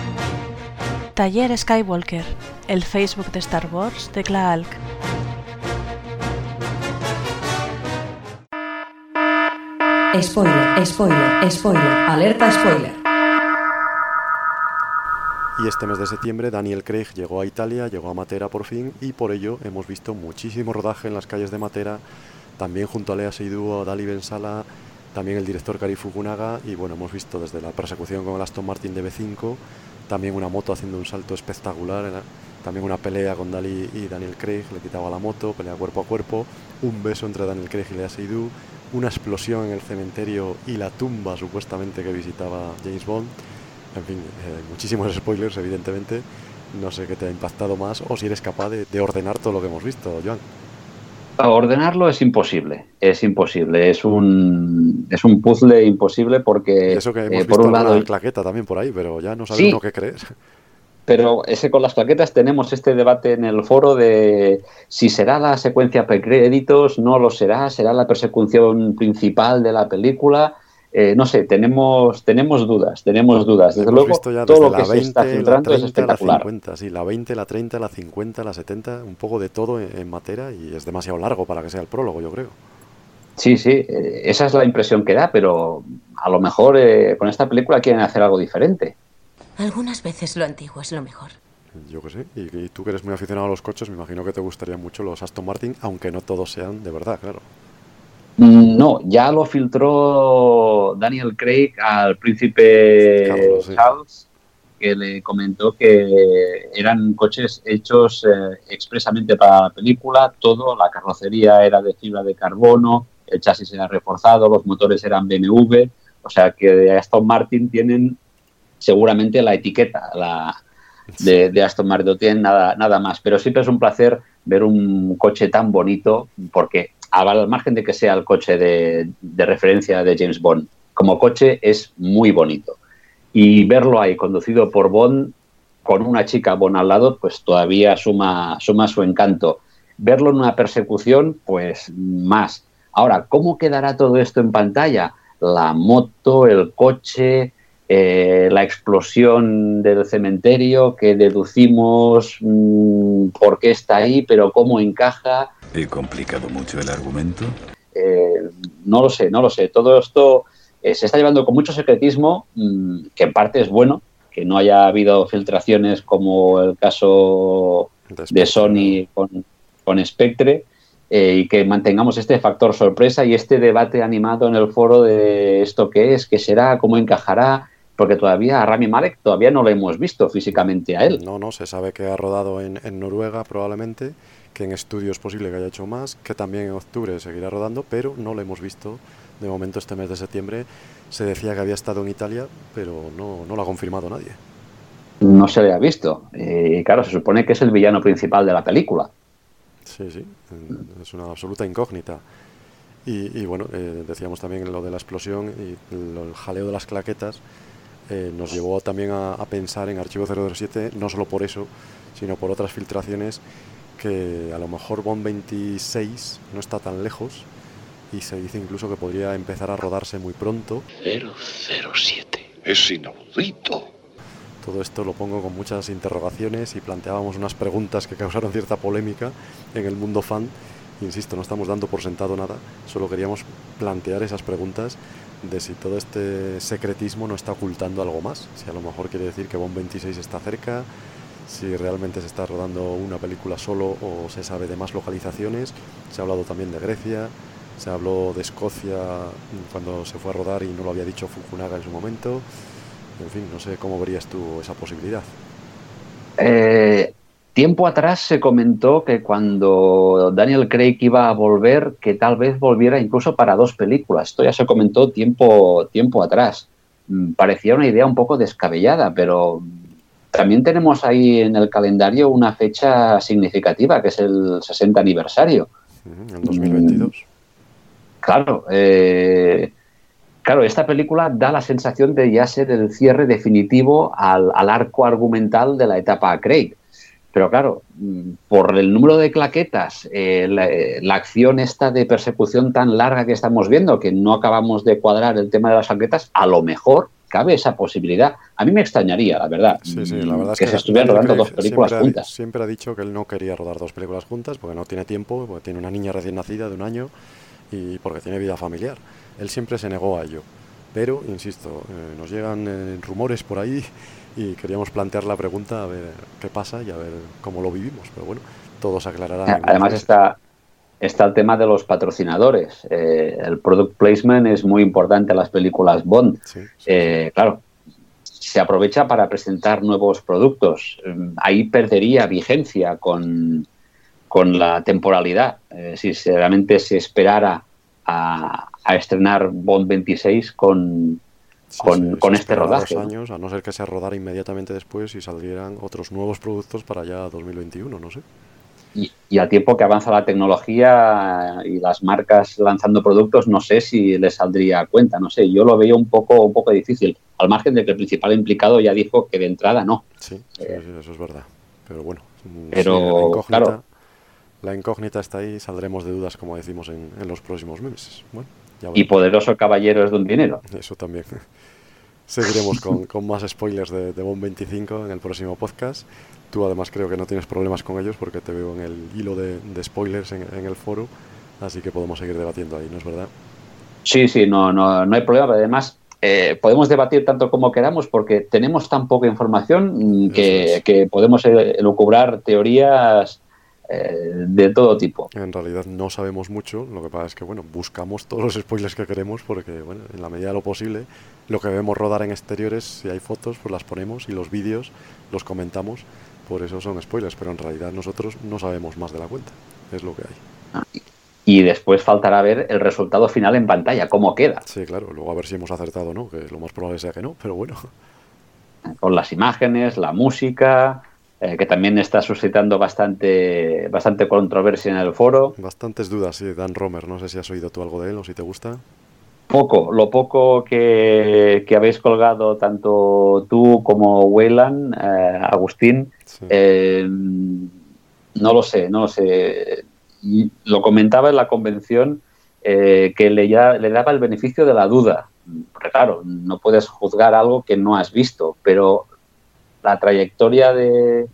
Taller Skywalker, el Facebook de Star Wars de Klaalk. Spoiler, spoiler, spoiler, alerta spoiler. Y este mes de septiembre Daniel Craig llegó a Italia, llegó a Matera por fin y por ello hemos visto muchísimo rodaje en las calles de Matera, también junto a Lea Seydoux, a Dali Bensala, también el director Kari Fukunaga y bueno, hemos visto desde la persecución con el Aston Martin de B5, también una moto haciendo un salto espectacular, también una pelea con Dali y Daniel Craig, le quitaba la moto, pelea cuerpo a cuerpo, un beso entre Daniel Craig y Lea Seydoux, una explosión en el cementerio y la tumba supuestamente que visitaba James Bond. En fin, eh, muchísimos spoilers evidentemente. No sé qué te ha impactado más o si eres capaz de, de ordenar todo lo que hemos visto, Joan. Ordenarlo es imposible, es imposible, es un es un puzzle imposible porque eso que hemos eh, por visto un lado alguna claqueta también por ahí, pero ya no sabe Sí. uno qué creer. Pero ese con las plaquetas tenemos este debate en el foro de si será la secuencia precréditos, no lo será, será la persecución principal de la película. Eh, no sé, tenemos tenemos dudas, tenemos dudas. Desde Hemos luego, visto ya todo desde lo que la se 20, está la filtrando es 30, la espectacular. 50, sí, la 20, la 30, la 50, la 70, un poco de todo en, en Matera y es demasiado largo para que sea el prólogo, yo creo. Sí, sí, eh, esa es la impresión que da, pero a lo mejor eh, con esta película quieren hacer algo diferente. Algunas veces lo antiguo es lo mejor. Yo que sé. Y, y tú que eres muy aficionado a los coches, me imagino que te gustarían mucho los Aston Martin, aunque no todos sean de verdad, claro. No, ya lo filtró Daniel Craig al príncipe Carlos, sí. Charles, que le comentó que eran coches hechos eh, expresamente para la película, todo, la carrocería era de fibra de carbono, el chasis era reforzado, los motores eran BMW, o sea que de Aston Martin tienen seguramente la etiqueta la, de, de Aston Martin, no tienen nada, nada más, pero siempre es un placer ver un coche tan bonito, porque al margen de que sea el coche de, de referencia de James Bond, como coche es muy bonito. Y verlo ahí conducido por Bond con una chica Bond al lado, pues todavía suma, suma su encanto. Verlo en una persecución, pues más. Ahora, ¿cómo quedará todo esto en pantalla? La moto, el coche, eh, la explosión del cementerio que deducimos mm, por qué está ahí, pero cómo encaja. ¿He complicado mucho el argumento? Eh, no lo sé, no lo sé. Todo esto eh, se está llevando con mucho secretismo, mmm, que en parte es bueno, que no haya habido filtraciones como el caso de Sony con, con Spectre, eh, y que mantengamos este factor sorpresa y este debate animado en el foro de esto qué es, qué será, cómo encajará, porque todavía a Rami Malek todavía no lo hemos visto físicamente a él. No, no, se sabe que ha rodado en, en Noruega probablemente, que en estudio es posible que haya hecho más, que también en octubre seguirá rodando, pero no lo hemos visto de momento este mes de septiembre. Se decía que había estado en Italia, pero no, no lo ha confirmado nadie. No se le ha visto. Y claro, se supone que es el villano principal de la película. Sí, sí, es una absoluta incógnita. Y, y bueno, eh, decíamos también lo de la explosión y lo, el jaleo de las claquetas eh, nos llevó también a, a, pensar en Archivo 007, no solo por eso, sino por otras filtraciones que a lo mejor Bond 26 no está tan lejos y se dice incluso que podría empezar a rodarse muy pronto. 007. Es inaudito. Todo esto lo pongo con muchas interrogaciones y planteábamos unas preguntas que causaron cierta polémica en el mundo fan. Insisto, no estamos dando por sentado nada, solo queríamos plantear esas preguntas de si todo este secretismo no está ocultando algo más. Si a lo mejor quiere decir que Bond 26 está cerca, si realmente se está rodando una película solo o se sabe de más localizaciones. Se ha hablado también de Grecia, se habló de Escocia cuando se fue a rodar y no lo había dicho Fukunaga en su momento. En fin, no sé cómo verías tú esa posibilidad. Eh, tiempo atrás se comentó que cuando Daniel Craig iba a volver, que tal vez volviera incluso para dos películas. Esto ya se comentó tiempo, tiempo atrás. Parecía una idea un poco descabellada, pero también tenemos ahí en el calendario una fecha significativa, que es el 60 aniversario. En 2022. Claro, eh, claro, esta película da la sensación de ya ser el cierre definitivo al, al arco argumental de la etapa Craig. Pero claro, por el número de claquetas, eh, la, la, acción esta de persecución tan larga que estamos viendo, que no acabamos de cuadrar el tema de las claquetas, a lo mejor cabe esa posibilidad. A mí me extrañaría, la verdad, sí, sí, la verdad que, es se estuvieran rodando dos películas siempre juntas. Ha, siempre ha dicho que él no quería rodar dos películas juntas porque no tiene tiempo, porque tiene una niña recién nacida de un año y porque tiene vida familiar. Él siempre se negó a ello. Pero, insisto, eh, nos llegan eh, rumores por ahí y queríamos plantear la pregunta a ver qué pasa y a ver cómo lo vivimos. Pero bueno, todo se aclarará. Además está, está el tema de los patrocinadores. Eh, el product placement es muy importante en las películas Bond. claro, se aprovecha para presentar nuevos productos. Ahí perdería vigencia con, con la temporalidad. si realmente se esperara a, a estrenar Bond 26 con, con, este rodaje. años, a no ser que se rodara inmediatamente después y salieran otros nuevos productos para ya 2021, no sé. Y, y, al tiempo que avanza la tecnología y las marcas lanzando productos, no sé si les saldría a cuenta, no sé, yo lo veo un poco, un poco difícil, al margen de que el principal implicado ya dijo que de entrada no. Sí, eh, eso es verdad, pero bueno. Pero, claro, la incógnita está ahí, saldremos de dudas, como decimos, en, en los próximos meses. Bueno y poderoso caballero es de un dinero. Eso también. Seguiremos con, con, más spoilers de, de Bond 25 en el próximo podcast. Tú además creo que no tienes problemas con ellos porque te veo en el hilo de, de spoilers en, en, el foro, así que podemos seguir debatiendo ahí, ¿no es verdad? Sí, sí, no, no, no hay problema. Además, eh, podemos debatir tanto como queramos porque tenemos tan poca información que, es. que podemos elucubrar teorías eh, de todo tipo. En realidad no sabemos mucho, lo que pasa es que bueno, buscamos todos los spoilers que queremos porque bueno, en la medida de lo posible, lo que debemos rodar en exteriores, si hay fotos, pues las ponemos y los vídeos los comentamos, por eso son spoilers, pero en realidad nosotros no sabemos más de la cuenta, es lo que hay. Y después faltará ver el resultado final en pantalla, cómo queda. Sí, claro, luego a ver si hemos acertado o no, que lo más probable sea que no, pero bueno. Con las imágenes, la música, eh, que también está suscitando bastante, bastante controversia en el foro. Bastantes dudas, sí, Dan Romer. No sé si has oído tú algo de él o si te gusta. Poco, lo poco que, que habéis colgado tanto tú como Weyland, eh, Agustín, sí. eh, no lo sé, no lo sé. Y lo comentaba en la convención eh, que le, ya, le daba el beneficio de la duda. Porque claro, no puedes juzgar algo que no has visto, pero la trayectoria de,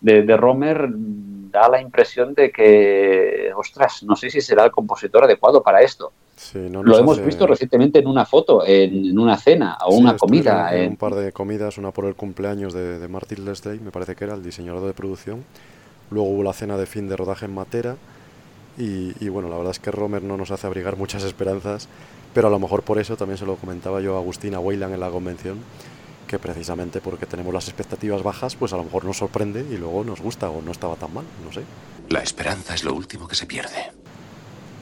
de, de, Romer da la impresión de que, ostras, no sé si será el compositor adecuado para esto. Sí, no Lo hemos hace... visto recientemente en una foto, en, en una cena o sí, una comida. En, en, un par de comidas, una por el cumpleaños de, de Martin Leslie, me parece que era el diseñador de producción. Luego hubo la cena de fin de rodaje en Matera. Y, y, bueno, la verdad es que Romer no nos hace abrigar muchas esperanzas, pero a lo mejor por eso también se lo comentaba yo a Agustina Weyland en la convención que precisamente porque tenemos las expectativas bajas, pues a lo mejor nos sorprende y luego nos gusta o no estaba tan mal, no sé. La esperanza es lo último que se pierde.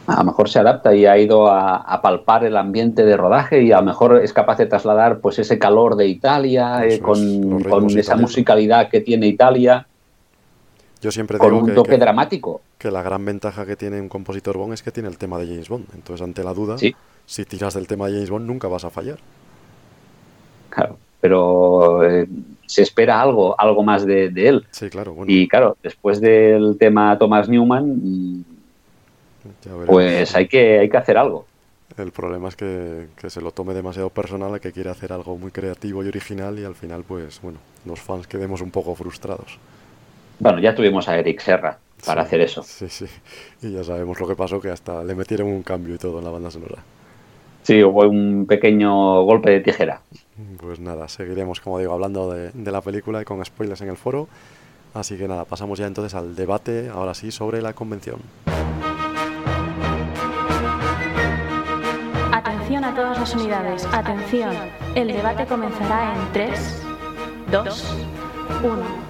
A lo mejor se adapta y ha ido a, a palpar el ambiente de rodaje y a lo mejor es capaz de trasladar pues ese calor de Italia eh, con, con esa musicalidad que tiene Italia. Yo siempre con digo un que, toque que, dramático. Que la gran ventaja que tiene un compositor Bond es que tiene el tema de James Bond. Entonces, ante la duda, sí. si tiras del tema de James Bond, nunca vas a fallar. Claro pero eh, se espera algo, algo más de, de él. Sí, claro. Bueno. Y claro, después del tema Thomas Newman, pues hay que, hay que hacer algo. El problema es que, que, se lo tome demasiado personal a que quiere hacer algo muy creativo y original y al final, pues bueno, los fans quedemos un poco frustrados. Bueno, ya tuvimos a Eric Serra para sí, hacer eso. Sí, sí. Y ya sabemos lo que pasó, que hasta le metieron un cambio y todo en la banda sonora. Sí, hubo un pequeño golpe de tijera. Pues nada, seguiremos, como digo, hablando de, de, la película y con spoilers en el foro. Así que nada, pasamos ya entonces al debate, ahora sí, sobre la convención. Atención a todas las unidades, atención. El debate comenzará en 3, 2, 1.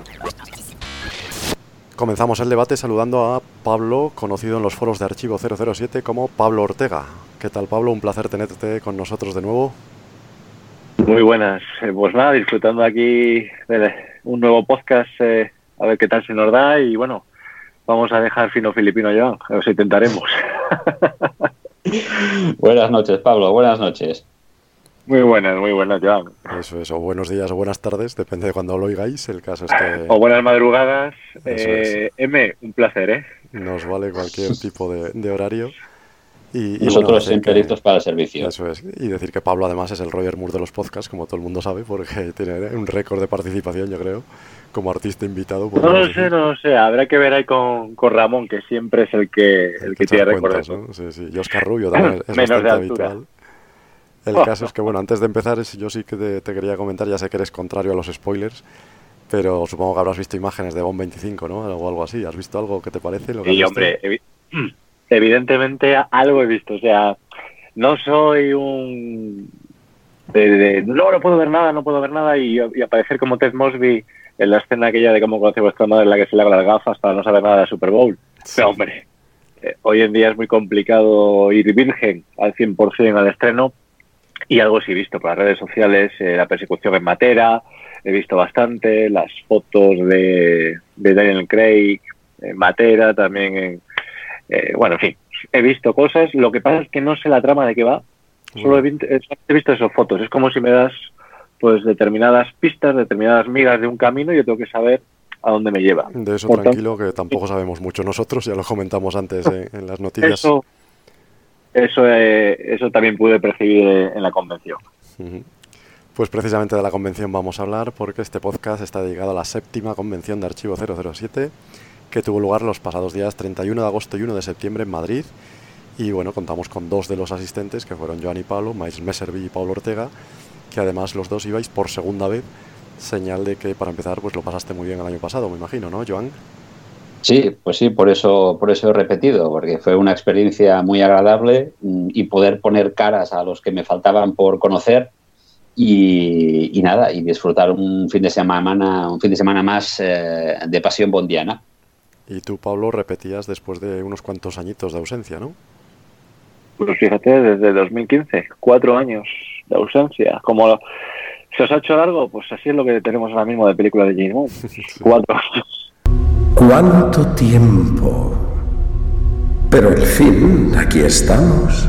Comenzamos el debate saludando a Pablo, conocido en los foros de Archivo 007 como Pablo Ortega. ¿Qué tal, Pablo? Un placer tenerte con nosotros de nuevo. Muy buenas. Eh, pues nada, disfrutando aquí de un nuevo podcast, eh, a ver qué tal se nos da y bueno, vamos a dejar fino filipino ya, os intentaremos. buenas noches, Pablo, buenas noches. Muy buenas, muy buenas, Joan. Eso es, o buenos días o buenas tardes, depende de cuando lo oigáis. El caso es que. O buenas madrugadas. Eh, es. M, un placer, ¿eh? Nos vale cualquier tipo de, de horario. Y, y Nosotros bueno, siempre listos para el servicio. Eso es. Y decir que Pablo además es el Roger Moore de los podcasts, como todo el mundo sabe, porque tiene un récord de participación, yo creo, como artista invitado. No lo sé, no lo sé. Habrá que ver ahí con, con Ramón, que siempre es el que, el que tiene récord. ¿no? Sí, sí. Y Oscar Rubio también es bastante habitual. El caso es que, bueno, antes de empezar, yo sí que te, quería comentar, ya sé que eres contrario a los spoilers, pero supongo que habrás visto imágenes de Bond 25, ¿no? O algo así. ¿Has visto algo que te parece? Lo que sí, hombre, evidentemente algo he visto. O sea, no soy un... De, no, no puedo ver nada, no puedo ver nada y, aparecer como Ted Mosby en la escena aquella de cómo conoce vuestra madre en la que se le las gafas para no saber nada de Super Bowl. Pero, hombre, eh, hoy en día es muy complicado ir virgen al 100% al estreno y algo sí he visto por las redes sociales, eh, la persecución en Matera, he visto bastante, las fotos de, Daniel Craig en Matera, también en... Eh, bueno, en fin, he visto cosas, lo que pasa es que no sé la trama de qué va, solo he, he visto esas fotos, es como si me das pues determinadas pistas, determinadas migas de un camino y yo tengo que saber a dónde me lleva. De eso tranquilo, que tampoco sabemos mucho nosotros, ya lo comentamos antes en, las noticias. Eso, eso, eh, eso también pude percibir en la convención. Pues precisamente de la convención vamos a hablar porque este podcast está dedicado a la séptima convención de Archivo 007 que tuvo lugar los pasados días 31 de agosto y 1 de septiembre en Madrid. Y bueno, contamos con dos de los asistentes que fueron Joan y Pablo, Miles Messerville y Pablo Ortega, que además los dos ibais por segunda vez, señal de que para empezar pues lo pasaste muy bien el año pasado, me imagino, ¿no, Joan? Sí, pues sí, por eso, por eso he repetido, porque fue una experiencia muy agradable mm, y poder poner caras a los que me faltaban por conocer y, nada, y disfrutar un fin de semana, un fin de semana más eh, de pasión bondiana. Y tú, Pablo, repetías después de unos cuantos añitos de ausencia, ¿no? Pues fíjate, desde 2015, cuatro años de ausencia. Como se os ha hecho largo, pues así es lo que tenemos ahora mismo de película de James Bond. Cuatro años. ¿Cuánto tiempo? Pero al fin, aquí estamos.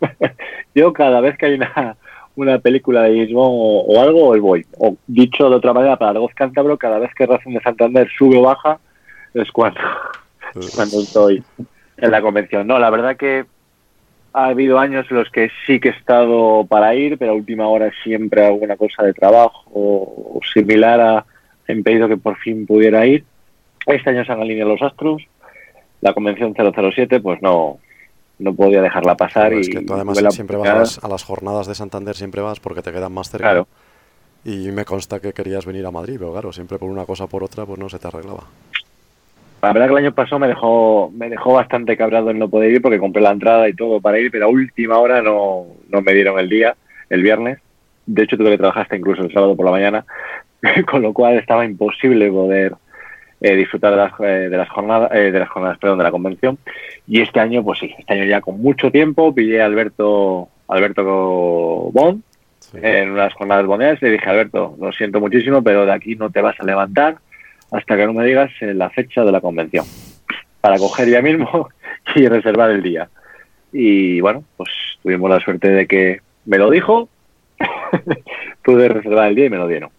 Yo cada vez que hay una, una película de James o, algo, hoy voy. O dicho de otra manera, para el voz cántabro, cada vez que Racing de Santander sube o baja, es cuando, cuando estoy en la convención. No, la verdad que ha habido años en los que sí que he estado para ir, pero a última hora siempre alguna cosa de trabajo o similar ha impedido que por fin pudiera ir. Este año se han alineado los astros. La convención 007, pues no, no podía dejarla pasar. y es que tú además siempre vas a las, jornadas de Santander, siempre vas porque te quedan más cerca. Claro. Y me consta que querías venir a Madrid, pero claro, siempre por una cosa o por otra, pues no se te arreglaba. La verdad que el año pasado me dejó, me dejó bastante cabrado en no poder ir porque compré la entrada y todo para ir, pero a última hora no, no me dieron el día, el viernes. De hecho, tuve que trabajar hasta incluso el sábado por la mañana, con lo cual estaba imposible poder eh, disfrutar de las, eh, de las jornadas, eh, de las jornadas, perdón, de la convención. Y este año, pues sí, este año ya con mucho tiempo, pillé a Alberto, Alberto Bond en unas jornadas bondeas y le dije, Alberto, lo siento muchísimo, pero de aquí no te vas a levantar hasta que no me digas la fecha de la convención, para coger ya mismo y reservar el día. Y bueno, pues tuvimos la suerte de que me lo dijo, pude reservar el día y me lo dieron.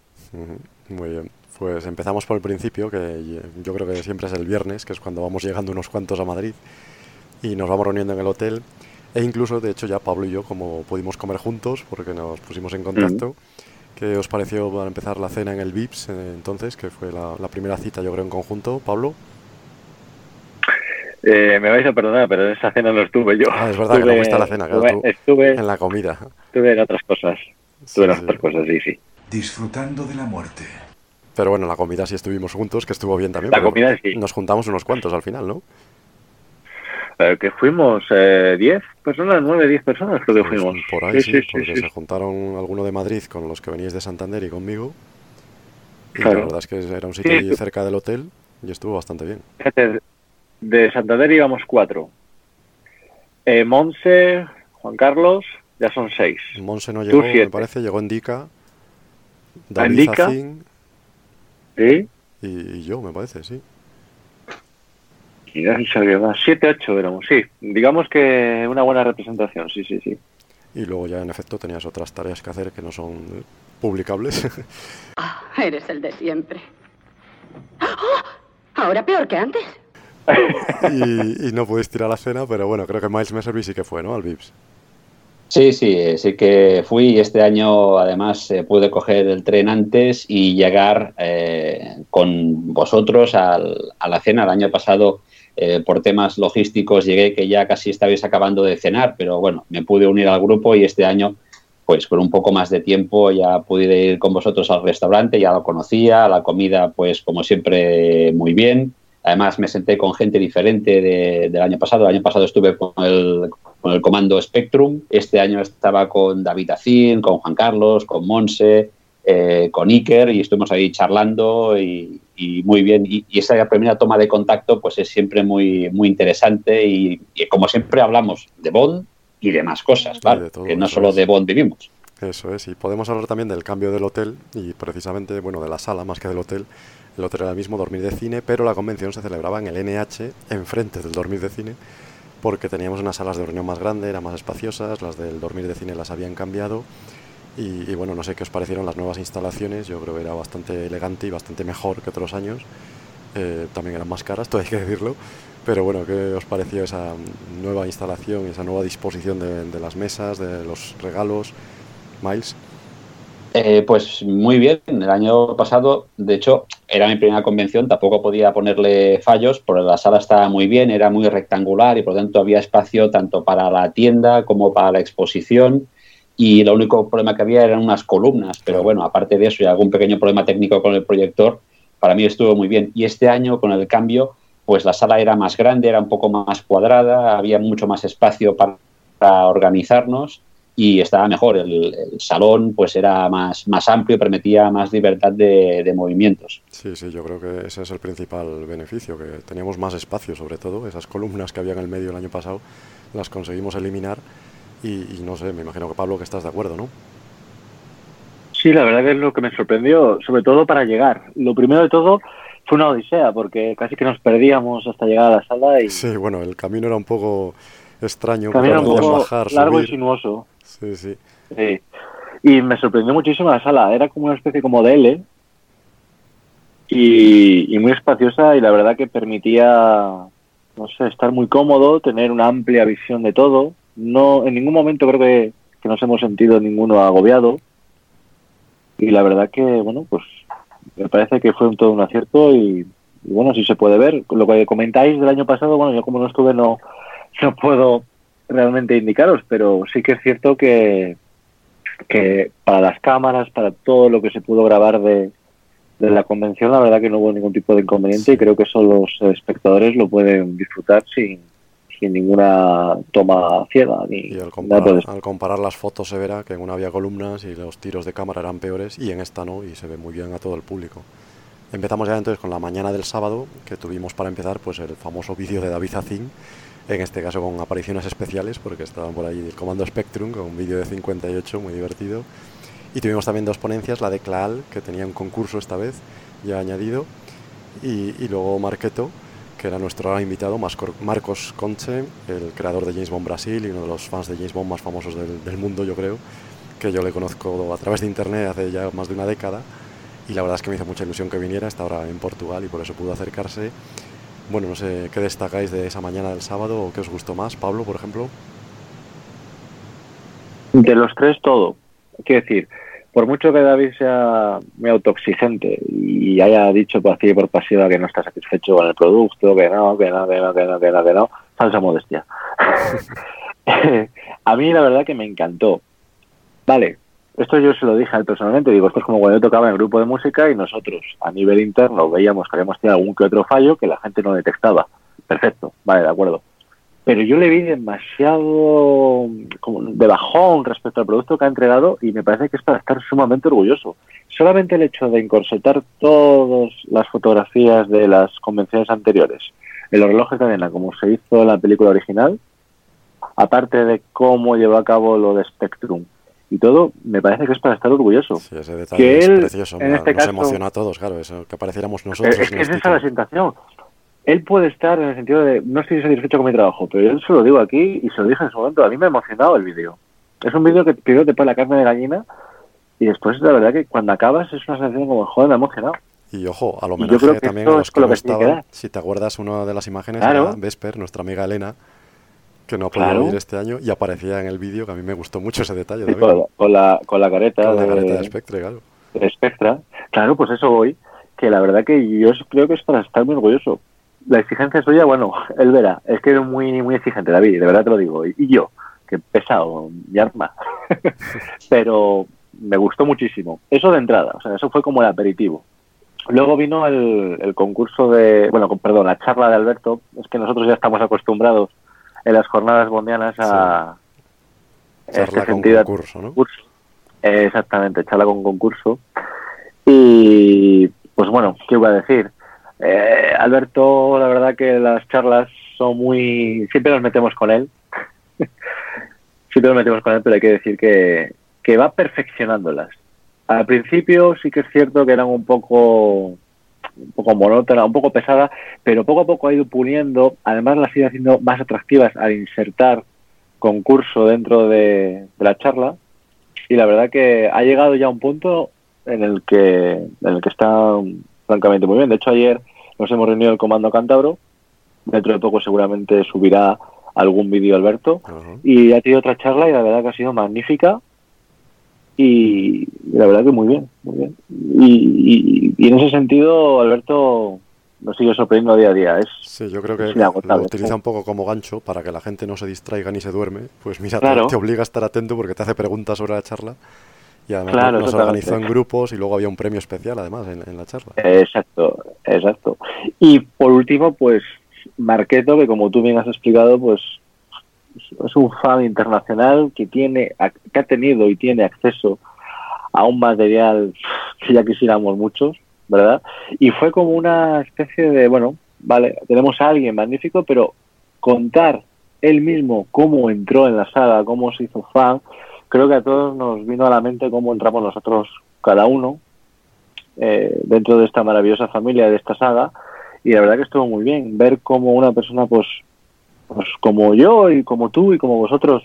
Muy bien. Pues empezamos por el principio, que yo creo que siempre es el viernes, que es cuando vamos llegando unos cuantos a Madrid y nos vamos reuniendo en el hotel. E incluso, de hecho, ya Pablo y yo, como pudimos comer juntos, porque nos pusimos en contacto, ¿qué os pareció para empezar la cena en el VIPS eh, entonces, que fue la, primera cita, yo creo, en conjunto? Pablo. Eh, me vais a perdonar, pero en esa cena no estuve yo. Ah, es verdad que no fuiste la cena, claro, estuve, en la comida. Estuve en otras cosas. Estuve en otras cosas, sí, sí. Disfrutando de la muerte. Pero bueno, la comida sí estuvimos juntos, que estuvo bien también. La comida sí. Nos juntamos unos cuantos al final, ¿no? Eh, que fuimos 10 eh, personas, 9, 10 personas creo que pues fuimos. Por ahí sí, porque se juntaron alguno de Madrid con los que veníais de Santander y conmigo. Y la verdad es que era un sitio cerca del hotel y estuvo bastante bien. De Santander íbamos cuatro. Eh, Monse, Juan Carlos, ya son seis. Monse no llegó, me parece, llegó Indica. David Indica. Y, yo, me parece, sí. Y más. 7, 8 éramos, sí. Digamos que una buena representación, sí, sí, sí. Y luego ya, en efecto, tenías otras tareas que hacer que no son publicables. Ah, eres el de siempre. ¡Oh! Ahora peor que antes. y, no pudiste ir a la cena, pero bueno, creo que Miles Messervy sí que fue, ¿no? Al VIPS. Sí, sí, sí que fui y este año además eh, pude coger el tren antes y llegar eh, con vosotros al, a la cena. El año pasado, eh, por temas logísticos, llegué que ya casi estabais acabando de cenar, pero bueno, me pude unir al grupo y este año pues con un poco más de tiempo ya pude ir con vosotros al restaurante, ya lo conocía, la comida pues como siempre muy bien. Además me senté con gente diferente del año pasado. El año pasado estuve con el, con el comando Spectrum, este año estaba con David Azín, con Juan Carlos, con Monse, eh, con Iker y estuvimos ahí charlando y, muy bien. Y, esa primera toma de contacto pues es siempre muy, muy interesante y, como siempre hablamos de Bond y de más cosas, ¿vale? que no solo de Bond vivimos. Eso es, y podemos hablar también del cambio del hotel y precisamente, bueno, de la sala más que del hotel. El hotel era el mismo, dormir de cine, pero la convención se celebraba en el NH, enfrente del dormir de cine, porque teníamos unas salas de reunión más grandes, eran más espaciosas, las del dormir de cine las habían cambiado. Y, bueno, no sé qué os parecieron las nuevas instalaciones, yo creo que era bastante elegante y bastante mejor que otros años. Eh, también eran más caras, todo hay que decirlo. Pero bueno, ¿qué os pareció esa nueva instalación, esa nueva disposición de, las mesas, de los regalos? Miles. Eh, pues muy bien, el año pasado, de hecho, era mi primera convención, tampoco podía ponerle fallos, porque la sala estaba muy bien, era muy rectangular y por lo tanto había espacio tanto para la tienda como para la exposición y lo único problema que había eran unas columnas, pero bueno, aparte de eso y algún pequeño problema técnico con el proyector, para mí estuvo muy bien. Y este año con el cambio, pues la sala era más grande, era un poco más cuadrada, había mucho más espacio para organizarnos y estaba mejor. El, salón pues era más, más amplio, permitía más libertad de, movimientos. Sí, sí, yo creo que ese es el principal beneficio, que teníamos más espacio sobre todo. Esas columnas que había en el medio el año pasado las conseguimos eliminar y, no sé, me imagino que Pablo que estás de acuerdo, ¿no? Sí, la verdad que es lo que me sorprendió, sobre todo para llegar. Lo primero de todo fue una odisea, porque casi que nos perdíamos hasta llegar a la sala. Y... Sí, bueno, el camino era un poco extraño. Camino un poco largo y sinuoso. Sí, sí. Y me sorprendió muchísimo la sala. Era como una especie como de L. Y, muy espaciosa y la verdad que permitía, no sé, estar muy cómodo, tener una amplia visión de todo. No, en ningún momento creo que, nos hemos sentido ninguno agobiado. Y la verdad que, bueno, pues me parece que fue un todo un acierto y, bueno, si se puede ver. Lo que comentáis del año pasado, bueno, yo como no estuve no, no puedo realmente indicaros, pero sí que es cierto que, que para las cámaras, para todo lo que se pudo grabar de, de la convención, la verdad que no hubo ningún tipo de inconveniente y creo que eso los espectadores lo pueden disfrutar sin, sin ninguna toma ciega. Ni y al comparar, al comparar las fotos se verá que en una había columnas y los tiros de cámara eran peores y en esta no, y se ve muy bien a todo el público. Empezamos ya entonces con la mañana del sábado, que tuvimos para empezar pues el famoso vídeo de David Zacín, en este caso con apariciones especiales, porque estaban por ahí el comando Spectrum, con un vídeo de 58 muy divertido. Y tuvimos también dos ponencias, la de Claal, que tenía un concurso esta vez, ya añadido, y, luego Marqueto, que era nuestro invitado, Marcos Conche, el creador de James Bond Brasil y uno de los fans de James Bond más famosos del, mundo, yo creo, que yo le conozco a través de internet hace ya más de una década. Y la verdad es que me hizo mucha ilusión que viniera, está ahora en Portugal y por eso pudo acercarse bueno, no sé qué destacáis de esa mañana del sábado o qué os gustó más, Pablo, por ejemplo. De los tres, todo. Quiero decir, por mucho que David sea muy autoexigente y haya dicho por activa y por pasiva que no está satisfecho con el producto, que no, que no, que no, que no, que no, que no, falsa modestia. a mí la verdad que me encantó. Vale, esto yo se lo dije a él personalmente, digo, esto es como cuando yo tocaba en el grupo de música y nosotros a nivel interno veíamos que habíamos tenido algún que otro fallo que la gente no detectaba. Perfecto, vale, de acuerdo. Pero yo le vi demasiado como de bajón respecto al producto que ha entregado y me parece que es para estar sumamente orgulloso. Solamente el hecho de incorsetar todas las fotografías de las convenciones anteriores en los relojes de arena, como se hizo en la película original, aparte de cómo llevó a cabo lo de Spectrum, y todo, me parece que es para estar orgulloso. Sí, ese detalle es precioso, en este nos emociona a todos, claro, eso, que apareciéramos nosotros. Es, es esa la sensación. Él puede estar en el sentido de, no estoy satisfecho con mi trabajo, pero yo se lo digo aquí y se lo dije en su momento, a mí me ha emocionado el vídeo. Es un vídeo que primero te pone la carne de gallina y después la verdad que cuando acabas es una sensación como, joder, me ha emocionado. Y ojo, a lo mejor también a los que, estaban, si te acuerdas una de las imágenes, claro. Vesper, nuestra amiga Elena, que no podía claro. este año y aparecía en el vídeo, que a mí me gustó mucho ese detalle. con, la, con, la, careta. Con la careta de Spectre, claro. De Spectra. Claro, pues eso voy, que la verdad que yo creo que es para estar muy orgulloso. La exigencia suya, bueno, él verá, es que es muy, muy exigente, David, de verdad te lo digo. Y, yo, que pesado, arma. Pero me gustó muchísimo. Eso de entrada, o sea, eso fue como el aperitivo. Luego vino el, concurso de, bueno, perdón, la charla de Alberto. Es que nosotros ya estamos acostumbrados en las jornadas bondianas a... Charla con concurso, ¿no? exactamente, charla con concurso. Y pues bueno, ¿qué iba a decir? Eh, Alberto, la verdad que las charlas son muy... Siempre nos metemos con él. siempre nos metemos con él, pero hay que decir que, que va perfeccionándolas. Al principio sí que es cierto que eran un poco un poco monótona, un poco pesada, pero poco a poco ha ido puliendo, además las ha ido haciendo más atractivas al insertar concurso dentro de, la charla y la verdad que ha llegado ya a un punto en el que en el que está francamente muy bien. De hecho ayer nos hemos reunido el Comando Cántabro, dentro de poco seguramente subirá algún vídeo Alberto y ha tenido otra charla y la verdad que ha sido magnífica y, la verdad que muy bien, muy bien. Y, en ese sentido, Alberto nos sigue sorprendiendo día a día. Es, sí, yo creo que lo utiliza un poco como gancho para que la gente no se distraiga ni se duerme. Pues mira, te, obliga a estar atento porque te hace preguntas sobre la charla. Y además nos organizó en grupos y luego había un premio especial además en, la charla. Exacto, exacto. Y por último, pues Marqueto, que como tú bien has explicado, pues es un fan internacional que tiene que ha tenido y tiene acceso a un material que ya quisiéramos muchos, ¿verdad? Y fue como una especie de, bueno, vale, tenemos a alguien magnífico, pero contar él mismo cómo entró en la saga, cómo se hizo fan, creo que a todos nos vino a la mente cómo entramos nosotros cada uno eh, dentro de esta maravillosa familia de esta saga y la verdad que estuvo muy bien ver cómo una persona pues pues como yo y como tú y como vosotros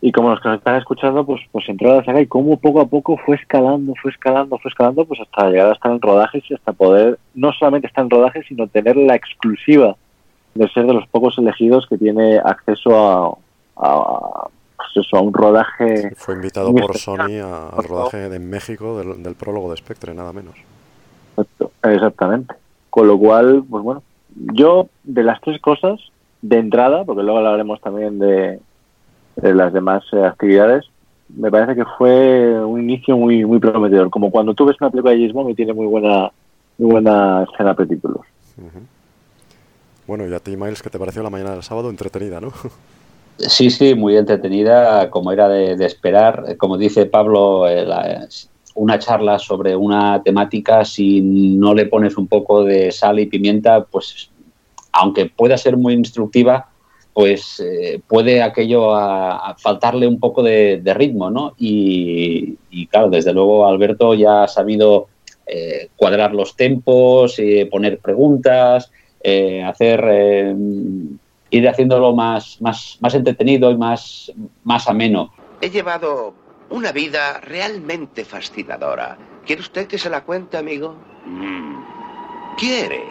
y como los que nos están escuchando, pues, pues entró a la saga y cómo poco a poco fue escalando, fue escalando, fue escalando, pues hasta llegar a estar en rodajes y hasta poder no solamente estar en rodajes, sino tener la exclusiva de ser de los pocos elegidos que tiene acceso a, a pues eso, a un rodaje. fue invitado por Sony al rodaje en México del, del, prólogo de Spectre, nada menos. Exactamente. Con lo cual, pues bueno, yo de las tres cosas de entrada, porque luego hablaremos también de, las demás eh, actividades, me parece que fue un inicio muy muy prometedor. Como cuando tú ves una película de James y tiene muy buena muy buena escena pretítulos. Bueno, y a ti, Miles, ¿qué te pareció la mañana del sábado? Entretenida, ¿no? Sí, sí, muy entretenida, como era de, esperar. Como dice Pablo, eh, una charla sobre una temática, si no le pones un poco de sal y pimienta, pues aunque pueda ser muy instructiva, pues eh, puede aquello a, faltarle un poco de, ritmo, ¿no? Y, claro, desde luego Alberto ya ha sabido eh, cuadrar los tempos, eh, poner preguntas, hacer ir haciéndolo más, más, más entretenido y más, más ameno. He llevado una vida realmente fascinadora. ¿Quiere usted que se la cuente, amigo? Mm. ¿Quiere?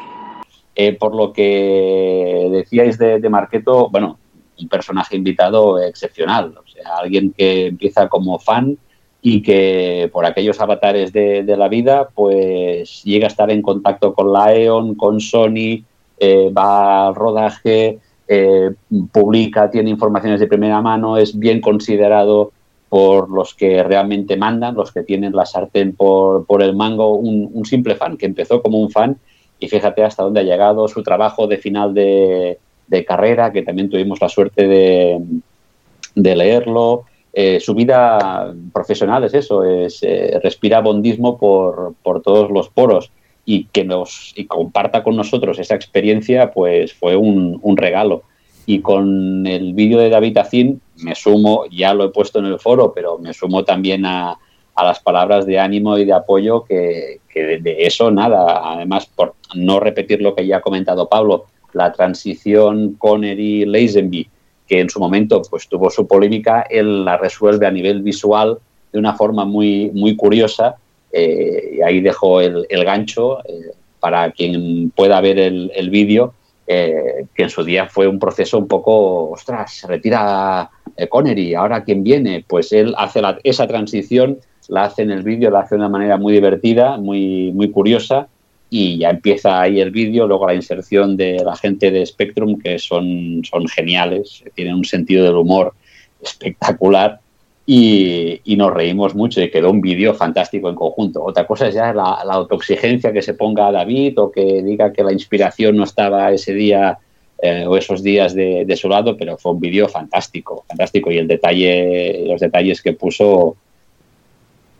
Eh, por lo que decíais de, de, Marqueto, bueno, un personaje invitado excepcional, o sea, alguien que empieza como fan y que por aquellos avatares de, la vida, pues llega a estar en contacto con la EON, con Sony, eh, va al rodaje, eh, publica, tiene informaciones de primera mano, es bien considerado por los que realmente mandan, los que tienen la sartén por, por el mango, un, simple fan que empezó como un fan y fíjate hasta dónde ha llegado su trabajo de final de, carrera, que también tuvimos la suerte de, leerlo. Eh, su vida profesional es eso, es eh, respira bondismo por, todos los poros y que nos y comparta con nosotros esa experiencia, pues fue un, regalo. Y con el vídeo de David Azin me sumo, ya lo he puesto en el foro, pero me sumo también a, a las palabras de ánimo y de apoyo que, de, eso nada. Además, por no repetir lo que ya ha comentado Pablo, la transición Connery-Lazenby, que en su momento pues tuvo su polémica, él la resuelve a nivel visual de una forma muy, muy curiosa. Eh, y ahí dejo el, gancho eh, para quien pueda ver el, vídeo, eh, que en su día fue un proceso un poco, ostras, se retira Connery, ahora quién viene, pues él hace esa transición la hace en el vídeo, la hace de una manera muy divertida, muy, muy curiosa y ya empieza ahí el vídeo, luego la inserción de la gente de Spectrum que son, son geniales, tienen un sentido del humor espectacular y, nos reímos mucho y quedó un vídeo fantástico en conjunto. Otra cosa es ya la, la autoexigencia que se ponga a David o que diga que la inspiración no estaba ese día eh, o esos días de, de, su lado, pero fue un vídeo fantástico, fantástico y el detalle, los detalles que puso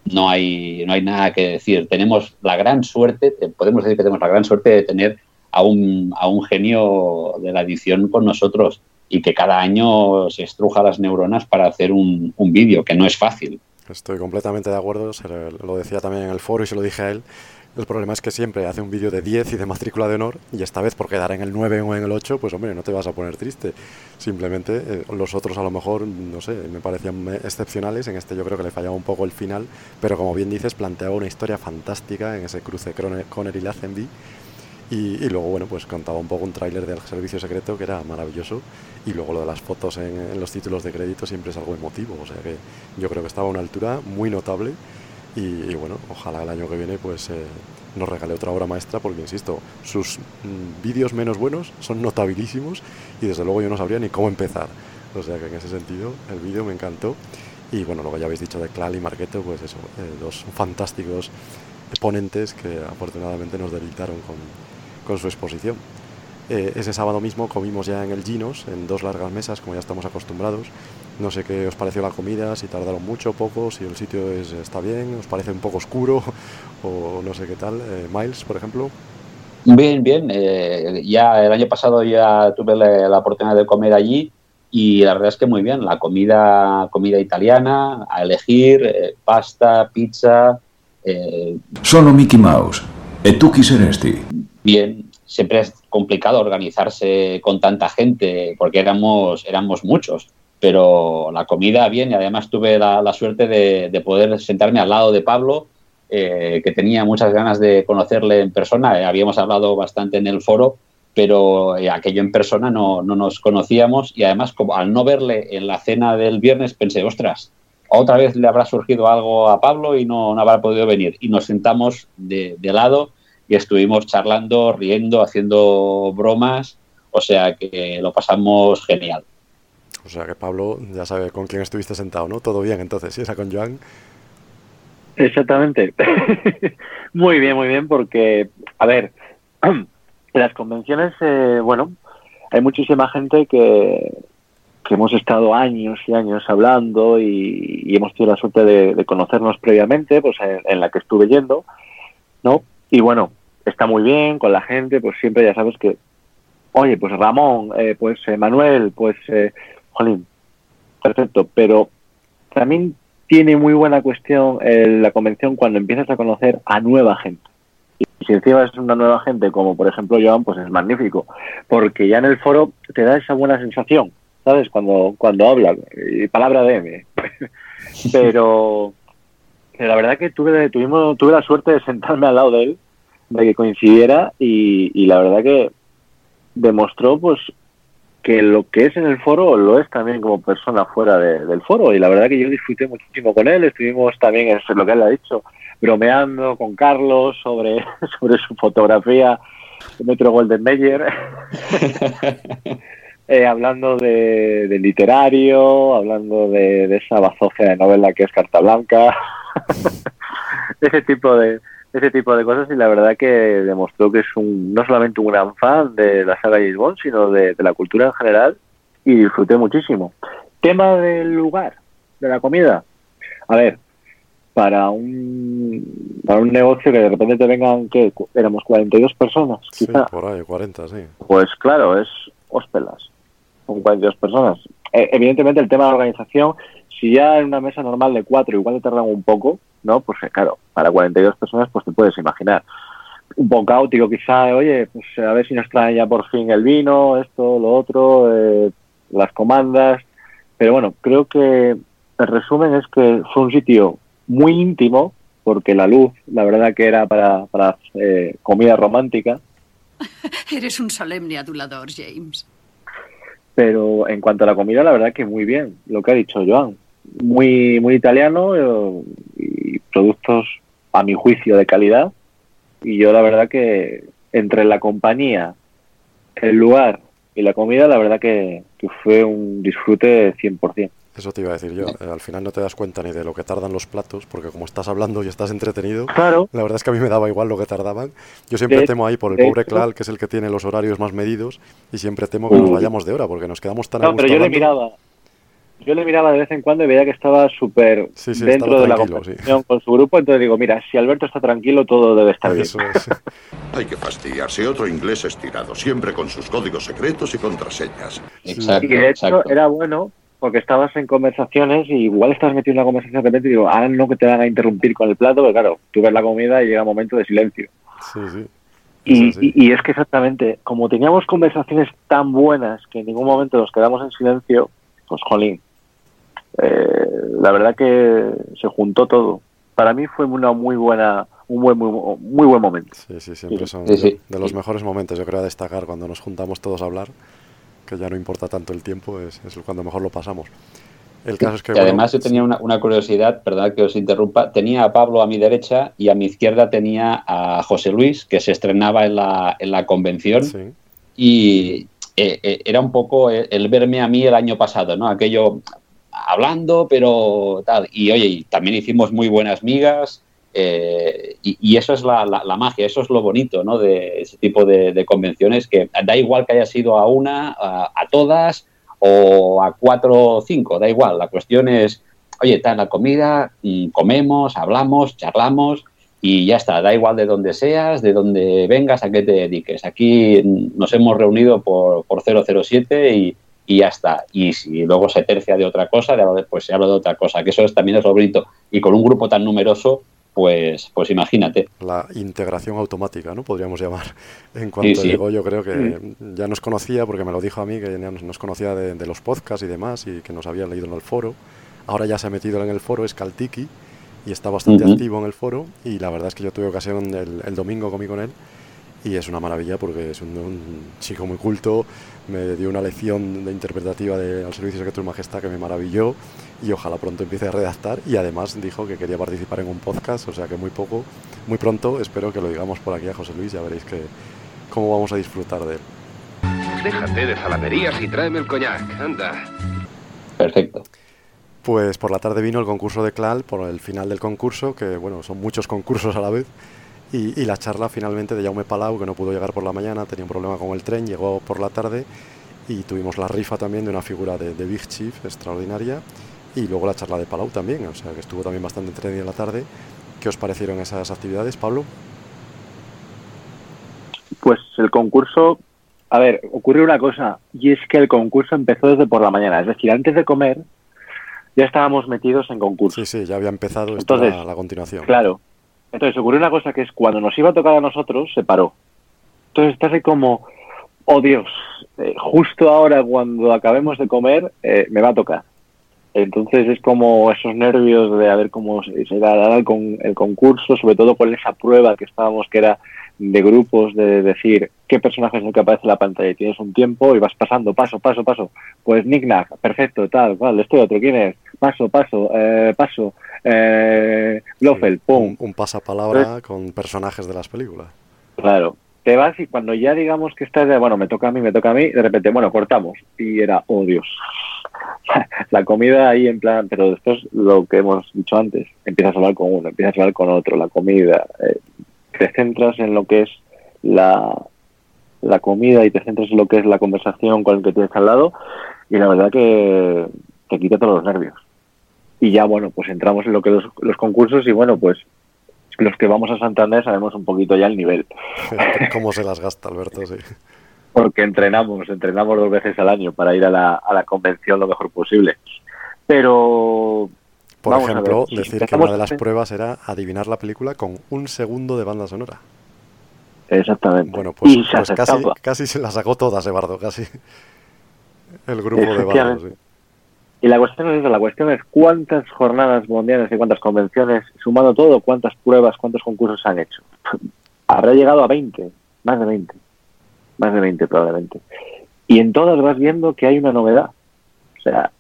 no hay, no hay nada que decir. Tenemos la gran suerte, podemos decir que tenemos la gran suerte de tener a un, a un genio de la edición con nosotros y que cada año se estruja las neuronas para hacer un, un vídeo, que no es fácil. Estoy completamente de acuerdo, lo decía también en el foro y se lo dije a él. El problema es que siempre hace un vídeo de 10 y de matrícula de honor y esta vez por quedar en el 9 o en el 8, pues hombre, no te vas a poner triste. Simplemente eh, los otros a lo mejor, no sé, me parecían excepcionales, en este yo creo que le fallaba un poco el final, pero como bien dices, planteaba una historia fantástica en ese cruce Conner y Lazenby y, y, luego, bueno, pues contaba un poco un tráiler del servicio secreto que era maravilloso. Y luego lo de las fotos en, los títulos de crédito siempre es algo emotivo. O sea que yo creo que estaba a una altura muy notable. Y, bueno, ojalá el año que viene pues eh, nos regale otra obra maestra porque, insisto, sus mm, vídeos menos buenos son notabilísimos y desde luego yo no sabría ni cómo empezar. O sea que en ese sentido el vídeo me encantó. Y bueno, lo que ya habéis dicho de Clal y Marqueto, pues eso, eh, dos fantásticos ponentes que afortunadamente nos deleitaron con, con su exposición. Eh, ese sábado mismo comimos ya en el Ginos, en dos largas mesas, como ya estamos acostumbrados. No sé qué os pareció la comida, si tardaron mucho o poco, si el sitio es, está bien, os parece un poco oscuro o no sé qué tal. Eh, Miles, por ejemplo. Bien, bien. Eh, ya el año pasado ya tuve la, oportunidad de comer allí y la verdad es que muy bien. La comida, comida italiana, a elegir, pasta, pizza. Solo Mickey Mouse. ¿Y tú este? Bien. Siempre es complicado organizarse con tanta gente porque éramos, éramos muchos, pero la comida bien y además tuve la, suerte de, poder sentarme al lado de Pablo, eh, que tenía muchas ganas de conocerle en persona. Eh, habíamos hablado bastante en el foro, pero eh, aquello en persona no, no, nos conocíamos y además como al no verle en la cena del viernes pensé, ostras, otra vez le habrá surgido algo a Pablo y no, no habrá podido venir. Y nos sentamos de, de lado y estuvimos charlando, riendo, haciendo bromas, o sea que lo pasamos genial. O sea que Pablo ya sabe con quién estuviste sentado, ¿no? Todo bien entonces, ¿sí? ¿Esa con Joan? Exactamente. muy bien, muy bien, porque, a ver, las convenciones, eh, bueno, hay muchísima gente que, que hemos estado años y años hablando y, hemos tenido la suerte de, conocernos previamente, pues en, en, la que estuve yendo, ¿no? Y bueno, está muy bien con la gente, pues siempre ya sabes que, oye, pues Ramón, eh, pues eh, Manuel, pues, eh, jolín, perfecto, pero también tiene muy buena cuestión la convención cuando empiezas a conocer a nueva gente. Y si encima es una nueva gente, como por ejemplo Joan, pues es magnífico, porque ya en el foro te da esa buena sensación, ¿sabes? Cuando, cuando habla, y palabra de M. pero, la verdad que tuve, tuvimos, tuve la suerte de sentarme al lado de él de que coincidiera y, la verdad que demostró pues que lo que es en el foro lo es también como persona fuera del foro. Y la verdad que yo disfruté muchísimo con él, estuvimos también, es lo que él ha dicho, bromeando con Carlos sobre, sobre su fotografía de Metro Golden Mayer, eh, hablando de, literario, hablando de, de esa bazofia de novela que es Carta Blanca, ese tipo de, ese tipo de cosas y la verdad que demostró que es un no solamente un gran fan de la saga James Bond, sino de, la cultura en general y disfruté muchísimo. Tema del lugar, de la comida. A ver, para un para un negocio que de repente te vengan que éramos 42 personas, quizá. por ahí, 40, sí. Pues claro, es hospelas. Con 42 personas. E, evidentemente el tema de la organización, si ya en una mesa normal de cuatro igual te tardan un poco, ¿no? Pues eh, claro, para 42 personas, pues te puedes imaginar. Un poco caótico quizá, oye, pues a ver si nos traen ya por fin el vino, esto, lo otro, eh, las comandas. Pero bueno, creo que el resumen es que fue un sitio muy íntimo, porque la luz, la verdad que era para, para eh, comida romántica. Eres un solemne adulador, James. Pero en cuanto a la comida, la verdad que muy bien, lo que ha dicho Joan. Muy, muy italiano y productos, a mi juicio, de calidad. Y yo la verdad que entre la compañía, el lugar y la comida, la verdad que, fue un disfrute 100%. Eso te iba a decir yo. Eh, al final no te das cuenta ni de lo que tardan los platos, porque como estás hablando y estás entretenido, claro. la verdad es que a mí me daba igual lo que tardaban. Yo siempre temo ahí por el pobre Clal, que es el que tiene los horarios más medidos, y siempre temo que nos vayamos de hora, porque nos quedamos tan No, pero yo le miraba. Yo le miraba de vez en cuando y veía que estaba súper dentro de la conversación con su grupo, entonces digo, mira, si Alberto está tranquilo, todo debe estar bien. Hay que fastidiarse. Otro inglés estirado, siempre con sus códigos secretos y contraseñas. Exacto, y de hecho era bueno porque estabas en conversaciones y igual estás metido en una conversación de repente y digo, ahora no que te van a interrumpir con el plato, pero claro, tú ves la comida y llega un momento de silencio. Sí, sí. Y, y, es que exactamente, como teníamos conversaciones tan buenas que en ningún momento nos quedamos en silencio, pues jolín, eh, la verdad que se juntó todo. Para mí fue una muy buena, un buen, muy, muy buen momento. Sí, sí, siempre son de, los mejores momentos, yo creo, a destacar cuando nos juntamos todos a hablar que ya no importa tanto el tiempo, es, es cuando mejor lo pasamos. El caso es que, y además yo tenía una, una, curiosidad, perdón que os interrumpa, tenía a Pablo a mi derecha y a mi izquierda tenía a José Luis, que se estrenaba en la, en la convención. Y eh, eh, era un poco el, el, verme a mí el año pasado, ¿no? Aquello hablando, pero tal. Y oye, también hicimos muy buenas migas, eh, y, eso es la, magia, eso es lo bonito ¿no? de ese tipo de, convenciones, que da igual que haya sido a una, a, todas o a cuatro o cinco, da igual. La cuestión es, oye, está la comida, mm, comemos, hablamos, charlamos y ya está, da igual de dónde seas, de dónde vengas, a qué te dediques. Aquí nos hemos reunido por, por 007 y, y ya está. Y si luego se tercia de otra cosa, pues se habla de otra cosa, que eso es, también es lo bonito. Y con un grupo tan numeroso, pues, pues imagínate. La integración automática, ¿no? Podríamos llamar. En cuanto llegó, yo creo que ya nos conocía, porque me lo dijo a mí, que ya nos, conocía de, los podcasts y demás, y que nos había leído en el foro. Ahora ya se ha metido en el foro, es Caltiki, y está bastante activo en el foro, y la verdad es que yo tuve ocasión el, el domingo comí con él, y es una maravilla porque es un, chico muy culto, me dio una lección de interpretativa de, al servicio de tu majestad que me maravilló y ojalá pronto empiece a redactar y además dijo que quería participar en un podcast, o sea que muy poco, muy pronto espero que lo digamos por aquí a José Luis, ya veréis que cómo vamos a disfrutar de él. Déjate de zalamerías y tráeme el coñac, anda. Perfecto. Pues por la tarde vino el concurso de Clal, por el final del concurso, que bueno, son muchos concursos a la vez, y, la charla finalmente de Jaume Palau, que no pudo llegar por la mañana, tenía un problema con el tren, llegó por la tarde y tuvimos la rifa también de una figura de, Big Chief extraordinaria y luego la charla de Palau también, o sea que estuvo también bastante entretenida la tarde. ¿Qué os parecieron esas actividades, Pablo? Pues el concurso, a ver, ocurrió una cosa, y es que el concurso empezó desde por la mañana, es decir, antes de comer ya estábamos metidos en concurso. Sí, sí, ya había empezado Entonces, la continuación. Claro, entonces ocurrió una cosa que es cuando nos iba a tocar a nosotros, se paró. Entonces estás ahí como, oh Dios, eh, justo ahora cuando acabemos de comer eh, me va a tocar. Entonces es como esos nervios de a ver cómo se, se da con el concurso, sobre todo con esa prueba que estábamos, que era de grupos, de decir qué personaje es el que aparece en la pantalla. Y tienes un tiempo y vas pasando, paso, paso, paso. Pues Nick perfecto, tal, cual, estoy otro, ¿quién es? Paso, paso, eh, paso, eh, Blofeld, pum. Un, pasapalabra con personajes de las películas. Claro. Te vas y cuando ya digamos que estás de, bueno, me toca a mí, me toca a mí, de repente, bueno, cortamos. Y era, oh Dios. la comida ahí en plan, pero después lo que hemos dicho antes, empiezas a hablar con uno, empiezas a hablar con otro, la comida, eh, te centras en lo que es la, la comida y te centras en lo que es la conversación con el que tienes al lado y la verdad que te quita todos los nervios. Y ya, bueno, pues entramos en lo que los, los concursos y bueno, pues los que vamos a Santander sabemos un poquito ya el nivel. ¿Cómo se las gasta, Alberto? Sí. Porque entrenamos, entrenamos dos veces al año para ir a la, a la convención lo mejor posible. Pero por ejemplo, decir que una de las pruebas era adivinar la película con un segundo de banda sonora. Exactamente. Bueno, pues, pues casi, casi, se las sacó todas, Eduardo, casi. El grupo de bandas. Y la cuestión es la cuestión es cuántas jornadas mundiales y cuántas convenciones, sumando todo, cuántas pruebas, cuántos concursos han hecho. Habrá llegado a 20, más de 20. Más de 20 probablemente. Y en todas vas viendo que hay una novedad. O sea,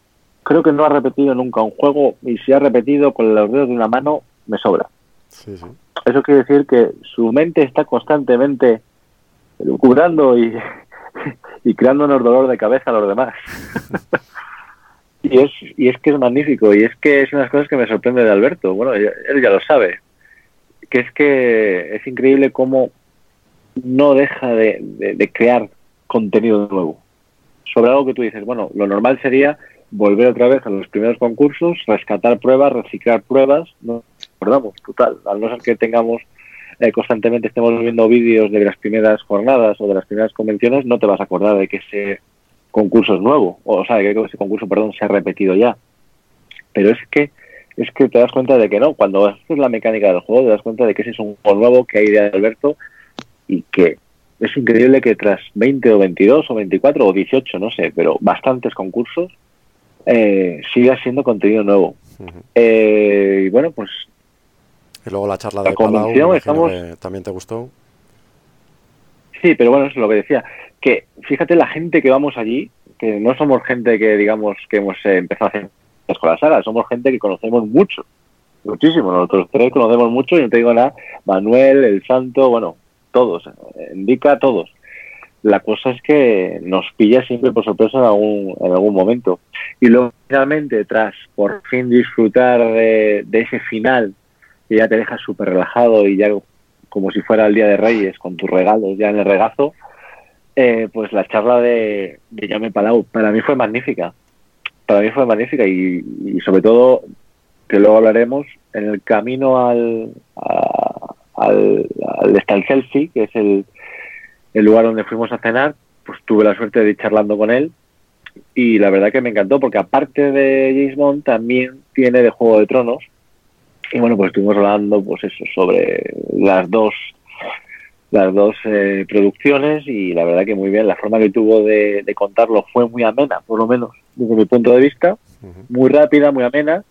creo que no ha repetido nunca un juego y si ha repetido con los dedos de una mano, me sobra. Eso quiere decir que su mente está constantemente lucubrando y, y creándonos dolor de cabeza a los demás. Y es, y es que es magnífico, y es que es una de las cosas que me sorprende de Alberto. Bueno, él ya lo sabe, que es que es increíble cómo no deja de, crear contenido nuevo. Sobre algo que tú dices, bueno, lo normal sería volver otra vez a los primeros concursos, rescatar pruebas, reciclar pruebas, no recordamos, total, al no ser que tengamos eh, constantemente estemos viendo vídeos de las primeras jornadas o de las primeras convenciones, no te vas a acordar de que ese concurso es nuevo, o, sea, que ese concurso, perdón, se ha repetido ya. Pero es que es que te das cuenta de que no, cuando haces la mecánica del juego, te das cuenta de que ese es un juego nuevo que hay de Alberto y que es increíble que tras 20 o 22 o 24 o 18, no sé, pero bastantes concursos, eh, siga siendo contenido nuevo. eh, y bueno, pues... Y luego la charla de Palau, estamos... también te gustó. Sí, pero bueno, eso es lo que decía. Que fíjate la gente que vamos allí, que no somos gente que digamos que hemos eh, empezado a hacer con la sala, somos gente que conocemos mucho, muchísimo. Nosotros tres conocemos mucho y no te digo nada, Manuel, el Santo, bueno, todos, indica todos. La cosa es que nos pilla siempre por sorpresa en algún, en algún momento. Y luego, finalmente, tras por fin disfrutar de, ese final, que ya te dejas súper relajado y ya como si fuera el Día de Reyes, con tus regalos ya en el regazo, eh, pues la charla de, de Palau para mí fue magnífica. Para mí fue magnífica y, sobre todo, que luego hablaremos, en el camino al, al, al Selfie, que es el, el lugar donde fuimos a cenar, pues tuve la suerte de ir charlando con él y la verdad que me encantó porque aparte de James Bond también tiene de Juego de Tronos y bueno pues estuvimos hablando pues eso sobre las dos las dos eh, producciones y la verdad que muy bien. La forma que tuvo de, contarlo fue muy amena por lo menos desde mi punto de vista. Muy rápida muy amena.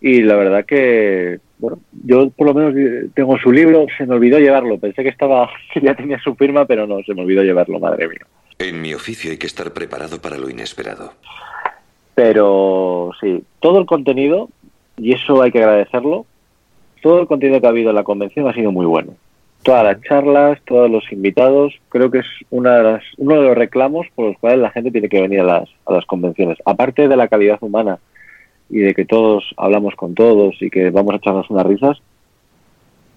Y la verdad que bueno, yo por lo menos tengo su libro, se me olvidó llevarlo, pensé que estaba, que ya tenía su firma, pero no, se me olvidó llevarlo, madre mía. En mi oficio hay que estar preparado para lo inesperado. Pero sí, todo el contenido, y eso hay que agradecerlo, todo el contenido que ha habido en la convención ha sido muy bueno. Todas las charlas, todos los invitados, creo que es una de las, uno de los reclamos por los cuales la gente tiene que venir a las, a las convenciones. Aparte de la calidad humana, y de que todos hablamos con todos y que vamos a echarnos unas risas,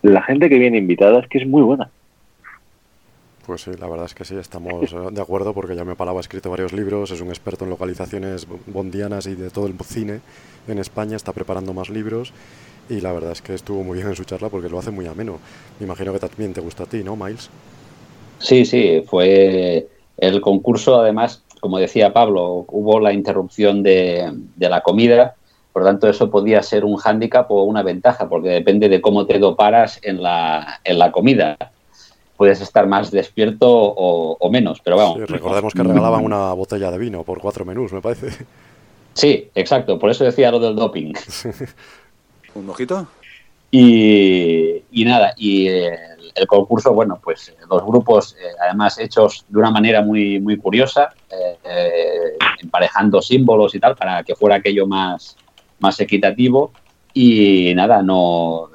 la gente que viene invitada es que es muy buena. Pues sí, la verdad es que sí, estamos eh, de acuerdo porque ya me Palau ha escrito varios libros, es un experto en localizaciones bondianas y de todo el cine en España, está preparando más libros y la verdad es que estuvo muy bien en su charla porque lo hace muy ameno. Me imagino que también te gusta a ti, ¿no, Miles? Sí, sí, fue el concurso, además, como decía Pablo, hubo la interrupción de, de la comida por lo tanto, eso podía ser un hándicap o una ventaja, porque depende de cómo te doparas en la, en la comida. Puedes estar más despierto o, menos, pero vamos. recordemos que regalaban una botella de vino por cuatro menús, me parece. Sí, exacto, por eso decía lo del doping. ¿Un mojito? Y, y nada, y el, concurso, bueno, pues los grupos, eh, además hechos de una manera muy, muy curiosa, eh, eh, emparejando símbolos y tal, para que fuera aquello más, más equitativo y nada, no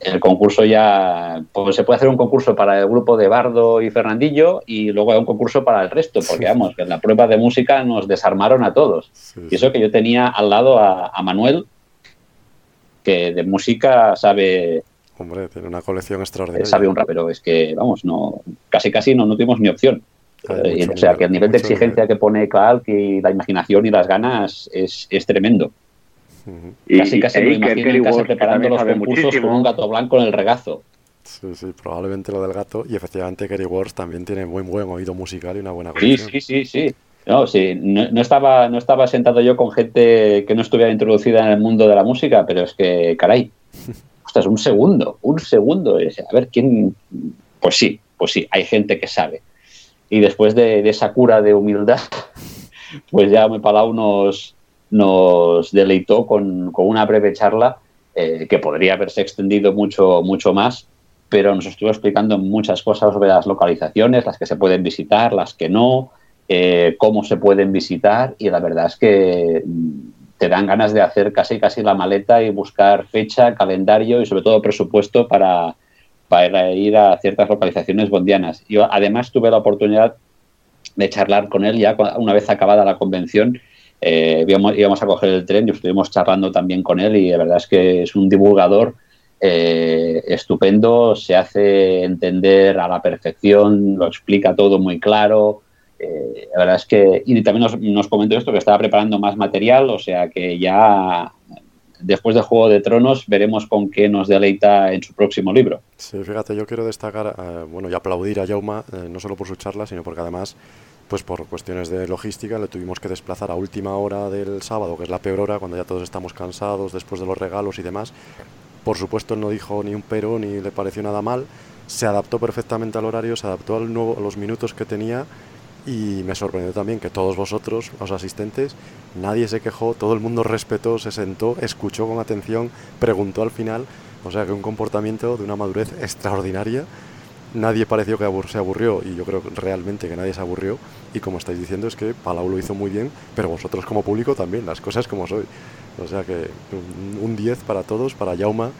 el concurso ya pues se puede hacer un concurso para el grupo de Bardo y Fernandillo y luego hay un concurso para el resto, porque vamos, que en la prueba de música nos desarmaron a todos. Y eso que yo tenía al lado a, Manuel, que de música sabe Hombre, tiene una colección extraordinaria. Sabe un rapero, es que, vamos, no casi casi no, no tuvimos ni opción. Eh, o sea, que el nivel de exigencia que pone Clark y la imaginación y las ganas es, es tremendo. Casi casi me imagino en casa preparando los concursos con un gato blanco en el regazo. Sí, sí, probablemente lo del gato. Y efectivamente Kerry Wars también tiene muy buen oído musical y una buena Sí, sí, sí, sí. No, sí, no, estaba, no estaba sentado yo con gente que no estuviera introducida en el mundo de la música, pero es que, caray, ostras, un segundo, un segundo. A ver, ¿quién...? Pues sí, pues sí, hay gente que sabe y después de, esa cura de humildad, pues ya me Palau nos, nos deleitó con, una breve charla eh, que podría haberse extendido mucho, mucho más, pero nos estuvo explicando muchas cosas sobre las localizaciones, las que se pueden visitar, las que no, eh, cómo se pueden visitar y la verdad es que te dan ganas de hacer casi casi la maleta y buscar fecha, calendario y sobre todo presupuesto para, para ir a ciertas localizaciones bondianas. Yo además tuve la oportunidad de charlar con él ya una vez acabada la convención eh, íbamos, íbamos, a coger el tren y estuvimos charlando también con él y la verdad es que es un divulgador eh, estupendo, se hace entender a la perfección, lo explica todo muy claro. Eh, la verdad es que, y también nos, nos, comentó esto, que estaba preparando más material, o sea que ya después de Juego de Tronos veremos con qué nos deleita en su próximo libro. Sí, fíjate, yo quiero destacar, bueno, y aplaudir a Jauma, no solo por su charla, sino porque además, pues por cuestiones de logística, le tuvimos que desplazar a última hora del sábado, que es la peor hora, cuando ya todos estamos cansados después de los regalos y demás. Por supuesto, no dijo ni un pero, ni le pareció nada mal. Se adaptó perfectamente al horario, se adaptó al nuevo, a los minutos que tenía y me sorprendió también que todos vosotros, los asistentes, nadie se quejó, todo el mundo respetó, se sentó, escuchó con atención, preguntó al final, o sea que un comportamiento de una madurez extraordinaria. Nadie pareció que se aburrió y yo creo realmente que nadie se aburrió y como estáis diciendo es que Palau lo hizo muy bien, pero vosotros como público también, las cosas como soy. O sea que un 10 para todos, para Yauma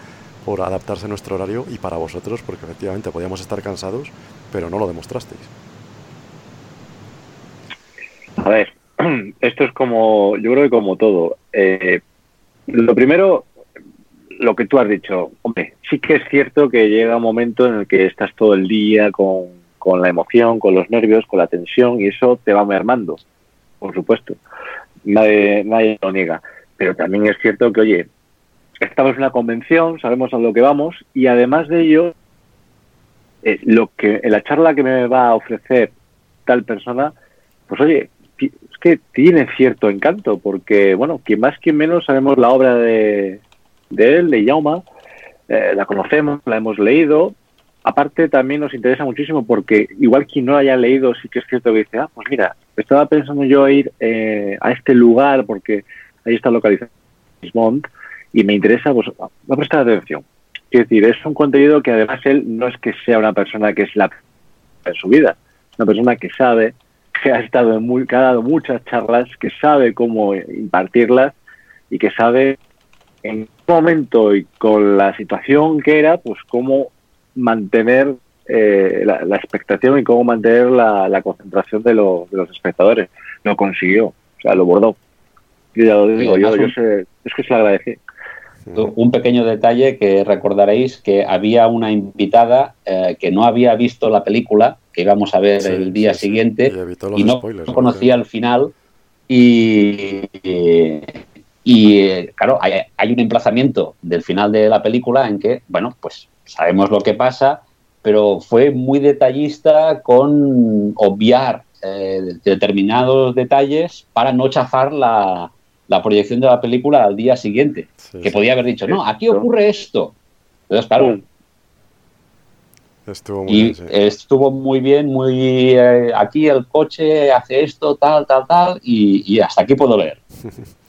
por adaptarse a nuestro horario y para vosotros porque efectivamente podíamos estar cansados, pero no lo demostrasteis. A ver, esto es como, yo creo que como todo. Eh, lo primero, lo que tú has dicho, hombre, sí que es cierto que llega un momento en el que estás todo el día con, con la emoción, con los nervios, con la tensión y eso te va mermando, por supuesto. Nadie, nadie lo niega. Pero también es cierto que, oye, estamos en una convención, sabemos a lo que vamos y además de ello, eh, lo que en la charla que me va a ofrecer tal persona, pues oye, es que tiene cierto encanto, porque, bueno, quien más, quien menos sabemos la obra de, de él, de Yauma, eh, la conocemos, la hemos leído. Aparte, también nos interesa muchísimo porque, igual quien no la haya leído, sí que es cierto que dice, ah, pues mira, estaba pensando yo ir eh, a este lugar porque ahí está localizado y me interesa, pues va a prestar atención. Es decir, es un contenido que además él no es que sea una persona que es la en su vida, una persona que sabe que ha estado en muy, que ha dado muchas charlas, que sabe cómo impartirlas y que sabe en qué momento y con la situación que era, pues cómo mantener eh, la, la, expectación y cómo mantener la, la concentración de, lo, de, los espectadores. Lo consiguió, o sea, lo bordó. Yo ya lo digo, yo, yo sé, es que se lo agradecí. Un pequeño detalle que recordaréis que había una invitada eh, que no había visto la película, que íbamos a ver sí, el día sí, siguiente, y, y no spoilers, conocía el final. Y, y, y claro, hay, hay, un emplazamiento del final de la película en que, bueno, pues sabemos lo que pasa, pero fue muy detallista con obviar eh, determinados detalles para no chafar la, la proyección de la película al día siguiente. Sí, que podía haber dicho, no, aquí ocurre esto. Entonces, claro. Estuvo muy y bien, sí. estuvo muy bien, muy. Eh, aquí el coche hace esto, tal, tal, tal, y, y hasta aquí puedo leer.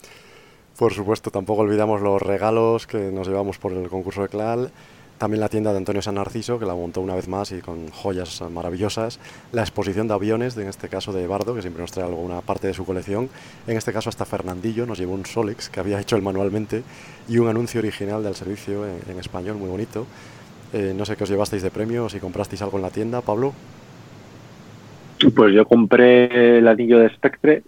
por supuesto, tampoco olvidamos los regalos que nos llevamos por el concurso de CLAL. También la tienda de Antonio San Narciso, que la montó una vez más y con joyas maravillosas. La exposición de aviones, en este caso de Bardo, que siempre nos trae alguna parte de su colección. En este caso hasta Fernandillo nos llevó un Solex que había hecho él manualmente y un anuncio original del servicio en, español muy bonito. Eh, no sé qué os llevasteis de premio, si comprasteis algo en la tienda, Pablo. Pues yo compré el anillo de Spectre,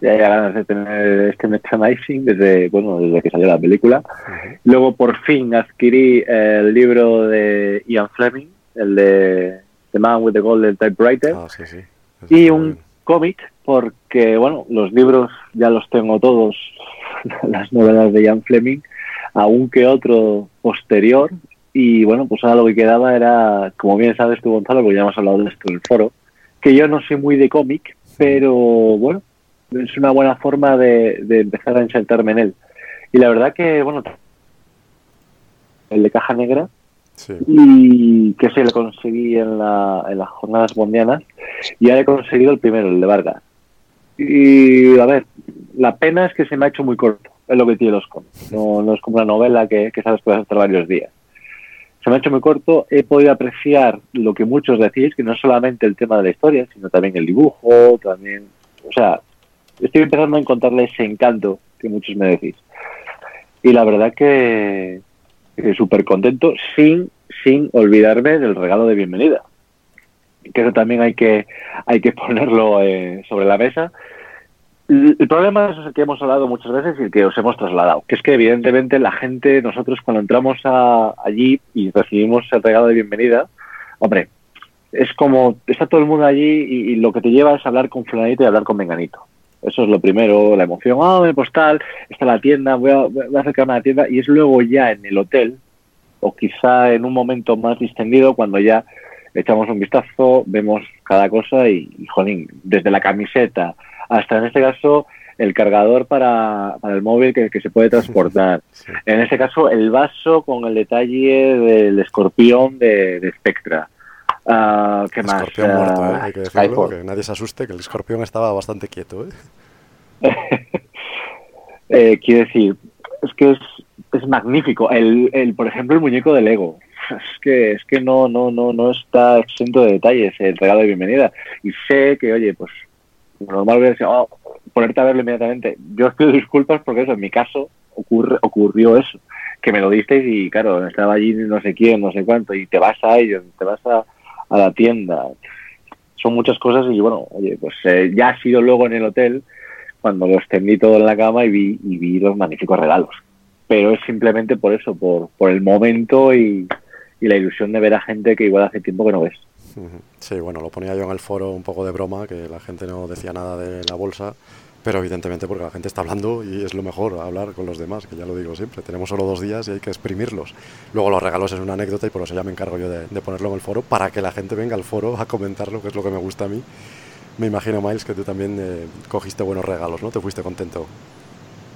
ya hay ganas de tener este merchandising desde, bueno, desde que salió la película. Luego por fin adquirí el libro de Ian Fleming, el de The Man with the Golden Typewriter, ah, sí, sí. y un cómic porque, bueno, los libros ya los tengo todos, las novelas de Ian Fleming, aún que otro posterior, y bueno, pues ahora lo que quedaba era, como bien sabes tú, Gonzalo, porque ya hemos hablado de esto en el foro, que yo no soy muy de cómic, pero bueno, es una buena forma de, de, empezar a insertarme en él. Y la verdad que, bueno, el de caja negra, sí. y que se le conseguí en, la, en las jornadas mundianas, y ya he conseguido el primero, el de Vargas. Y a ver, la pena es que se me ha hecho muy corto, es lo que tiene los cómics. No, no es como una novela que, que sabes que vas a estar varios días se me ha hecho muy corto, he podido apreciar lo que muchos decís, que no es solamente el tema de la historia, sino también el dibujo, también, o sea, estoy empezando a encontrarle ese encanto que muchos me decís. Y la verdad que, súper contento, sin, sin olvidarme del regalo de bienvenida. Que eso también hay que, hay que ponerlo eh, sobre la mesa. El problema es el que hemos hablado muchas veces y el que os hemos trasladado, que es que evidentemente la gente, nosotros cuando entramos a, allí y recibimos el regalo de bienvenida, hombre, es como, está todo el mundo allí y, lo que te lleva es hablar con fulanito y hablar con menganito. Eso es lo primero, la emoción, ah, oh, postal, está la tienda, voy a, voy a acercarme a la tienda y es luego ya en el hotel o quizá en un momento más distendido cuando ya echamos un vistazo, vemos cada cosa y, jolín, desde la camiseta hasta en este caso el cargador para, para el móvil que, se puede transportar. En este caso el vaso con el detalle del escorpión de, Spectra. Uh, ¿Qué más? Escorpión muerto, ¿eh? hay que decirlo, que nadie se asuste, que el escorpión estaba bastante quieto. ¿eh? eh, quiero decir, es que es, es magnífico. El, el, por ejemplo, el muñeco de Lego. Es que, es que no, no, no, no está exento de detalles el regalo de bienvenida. Y sé que, oye, pues normal hubiera sido oh, ponerte a verlo inmediatamente. Yo os pido disculpas porque eso, en mi caso, ocurre, ocurrió eso. Que me lo disteis y, claro, estaba allí no sé quién, no sé cuánto, y te vas a ellos, te vas a, a la tienda. Son muchas cosas y, bueno, oye, pues eh, ya ha sido luego en el hotel cuando lo extendí todo en la cama y vi, y vi los magníficos regalos. Pero es simplemente por eso, por, por el momento y, y la ilusión de ver a gente que igual hace tiempo que no ves. Sí, bueno, lo ponía yo en el foro un poco de broma, que la gente no decía nada de la bolsa, pero evidentemente porque la gente está hablando y es lo mejor hablar con los demás, que ya lo digo siempre, tenemos solo dos días y hay que exprimirlos. Luego los regalos es una anécdota y por eso ya me encargo yo de, ponerlo en el foro, para que la gente venga al foro a comentarlo, que es lo que me gusta a mí. Me imagino, Miles, que tú también eh, cogiste buenos regalos, ¿no? ¿Te fuiste contento?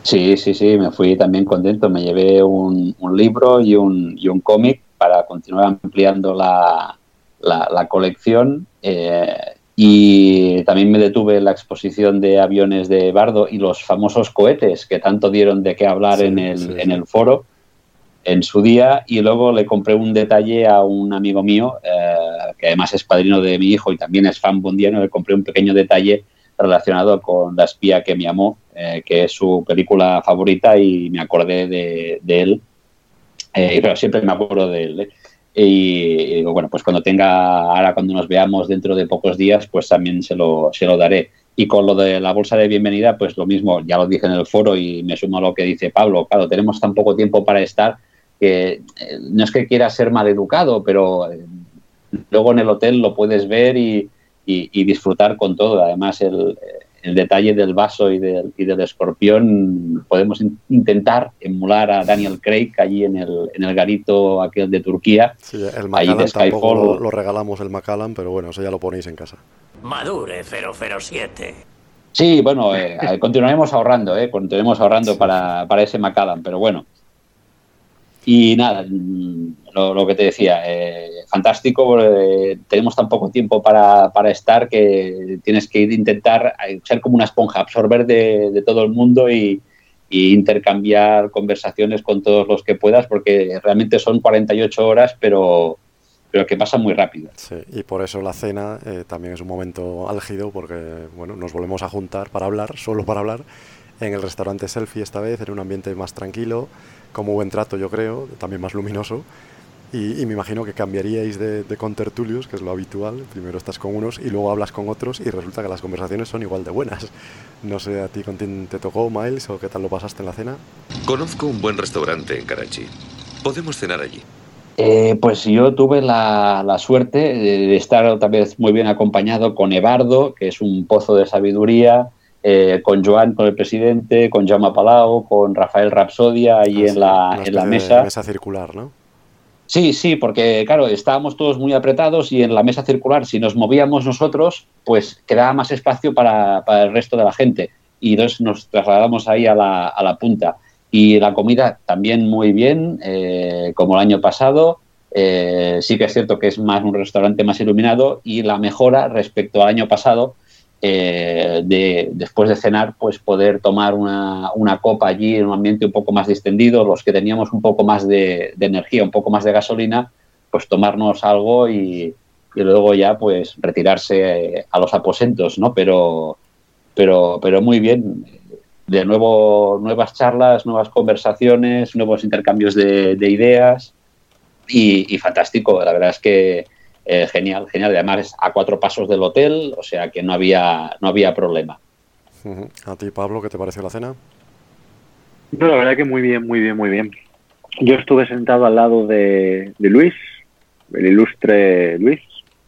Sí, sí, sí, me fui también contento. Me llevé un, un libro y un, y un cómic para continuar ampliando la, la, colección. Eh, y también me detuve en la exposición de aviones de Bardo y los famosos cohetes que tanto dieron de qué hablar en, el, en el foro en su día. Y luego le compré un detalle a un amigo mío eh, que además es padrino de mi hijo y también es fan bondiano, le compré un pequeño detalle relacionado con La espía que me amó, eh, que es su película favorita y me acordé de, él, pero siempre me acuerdo de él. Y, bueno, pues cuando tenga, ahora cuando nos veamos dentro de pocos días, pues también se lo, se lo daré. Y con lo de la bolsa de bienvenida, pues lo mismo, ya lo dije en el foro y me sumo a lo que dice Pablo. Claro, tenemos tan poco tiempo para estar que eh, no es que quiera ser mal educado, pero eh, luego en el hotel lo puedes ver y, y disfrutar con todo. Además, el, el detalle del vaso y del, y del escorpión, podemos intentar emular a Daniel Craig allí en el, en el garito aquel de Turquía. Sí, el Macallan tampoco lo, regalamos el Macallan, pero bueno, eso ya lo ponéis en casa. Madure 007. Sí, bueno, eh, continuaremos ahorrando, eh, continuaremos ahorrando para, para ese Macallan, pero bueno, y nada, lo, que te decía, eh, fantástico, tenemos tan poco tiempo para, para, estar que tienes que intentar eh, ser como una esponja, absorber de, todo el mundo y, intercambiar conversaciones con todos los que puedas, porque realmente son 48 horas, pero, pero que pasan muy rápido. Sí, y por eso la cena eh, también es un momento álgido, porque bueno, nos volvemos a juntar para hablar, solo para hablar, en el restaurante Selfie esta vez, en un ambiente más tranquilo como buen trato, yo creo, también más luminoso. Y, me imagino que cambiaríais de, de contertulios, que es lo habitual. Primero estás con unos y luego hablas con otros y resulta que las conversaciones son igual de buenas. No sé a ti con quién te tocó, Miles, o qué tal lo pasaste en la cena. Conozco un buen restaurante en Karachi. Podemos cenar allí. Eh, pues yo tuve la, la, suerte de estar otra vez muy bien acompañado con Ebardo, que es un pozo de sabiduría, eh, con Joan, con el presidente, con Jaume Palau, con Rafael Rapsodia ahí ah, en, la, en la mesa. mesa circular, ¿no? Sí, sí, porque claro, estábamos todos muy apretados y en la mesa circular, si nos movíamos nosotros, pues quedaba más espacio para, para el resto de la gente. Y entonces nos trasladamos ahí a la, a la punta. Y la comida también muy bien, eh, como el año pasado. Eh, sí que es cierto que es más un restaurante más iluminado y la mejora respecto al año pasado eh, de, después de cenar, pues poder tomar una, una, copa allí en un ambiente un poco más distendido, los que teníamos un poco más de, energía, un poco más de gasolina, pues tomarnos algo y, y luego ya pues retirarse a los aposentos, ¿no? Pero, pero, pero muy bien. De nuevo, nuevas charlas, nuevas conversaciones, nuevos intercambios de, de ideas y, y fantástico. La verdad es que eh, genial, genial. Además es a cuatro pasos del hotel, o sea que no había, no había problema. ¿A ti, Pablo, qué te pareció la cena? No, la verdad que muy bien, muy bien, muy bien. Yo estuve sentado al lado de, de Luis, el ilustre Luis,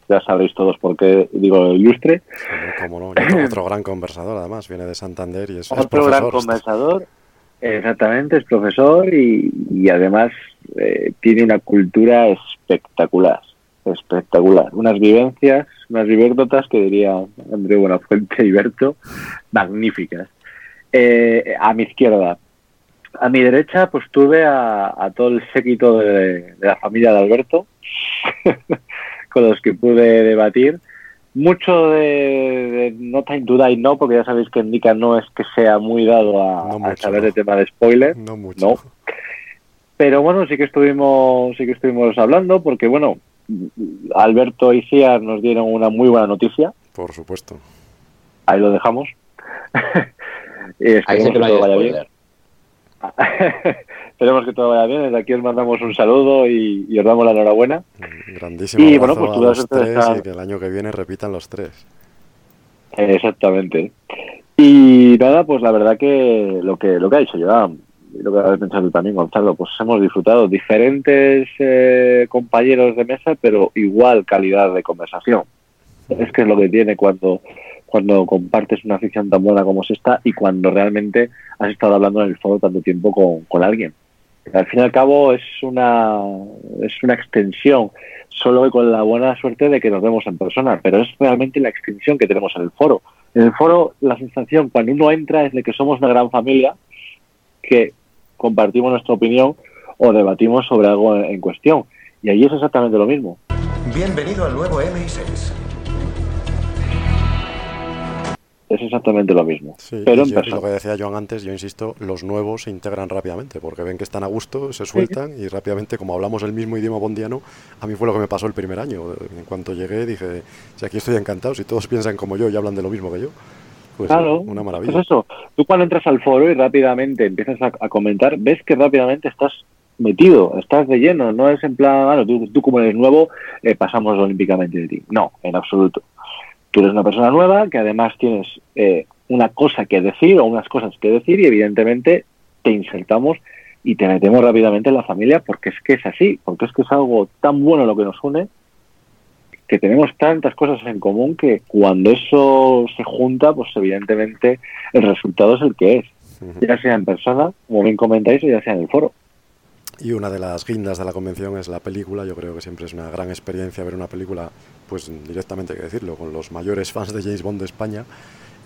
ya sabréis todos por qué digo ilustre. Como no, otro, otro, gran conversador además, viene de Santander y es, otro es profesor. gran conversador, exactamente, es profesor y, y además eh, tiene una cultura espectacular, espectacular. Unas vivencias, unas vivécdotas que diría André Buenafuente y Berto, magníficas. Eh, a mi izquierda, a mi derecha, pues tuve a, a todo el séquito de, de la familia de Alberto, con los que pude debatir. Mucho de, de, No Time to Die no, porque ya sabéis que Indica no es que sea muy dado a, No a mucho, saber de tema de spoiler. No mucho. No. Pero bueno, sí que estuvimos, sí que estuvimos hablando, porque bueno, Alberto y Ciar nos dieron una muy buena noticia. Por supuesto. Ahí lo dejamos. Ahí que todo vaya bien. Esperemos que todo vaya bien. Desde aquí os mandamos un saludo y, y os damos la enhorabuena. Grandísimo Y, bueno, pues a tuve la los de tres estar- y que el año que viene repitan los tres. Exactamente. Y nada, pues la verdad que lo que lo que ha dicho Joan, y lo que has pensado también, Gonzalo, pues hemos disfrutado diferentes eh, compañeros de mesa, pero igual calidad de conversación. Es que es lo que tiene cuando cuando compartes una afición tan buena como es esta y cuando realmente has estado hablando en el foro tanto tiempo con, con alguien. Al fin y al cabo es una es una extensión, solo con la buena suerte de que nos vemos en persona, pero es realmente la extensión que tenemos en el foro. En el foro la sensación cuando uno entra es de que somos una gran familia que compartimos nuestra opinión o debatimos sobre algo en, en cuestión. Y ahí es exactamente lo mismo. Bienvenido al nuevo MI6. Es exactamente lo mismo. Sí, pero y en yo- y persona. lo que decía Joan antes, yo insisto, los nuevos se integran rápidamente porque ven que están a gusto, se sueltan y rápidamente, como hablamos el mismo idioma bondiano, a mí fue lo que me pasó el primer año. En cuanto llegué dije, si aquí estoy encantado, si todos piensan como yo y hablan de lo mismo que yo, pues claro, una maravilla. pues eso. Tú cuando entras al foro y rápidamente empiezas a, a comentar, ves que rápidamente estás metido, estás de lleno. No es en plan, bueno, tú, tú como eres nuevo, eh, pasamos olímpicamente de ti. No, en absoluto. Tú eres una persona nueva que además tienes eh, una cosa que decir o unas cosas que decir y evidentemente te insertamos y te metemos rápidamente en la familia porque es que es así, porque es que es algo tan bueno lo que nos une que tenemos tantas cosas en común que cuando eso se junta, pues evidentemente el resultado es el que es, ya sea en persona, como bien comentáis, o ya sea en el foro. Y una de las guindas de la convención es la película. Yo creo que siempre es una gran experiencia ver una película, pues directamente hay que decirlo, con los mayores fans de James Bond de España.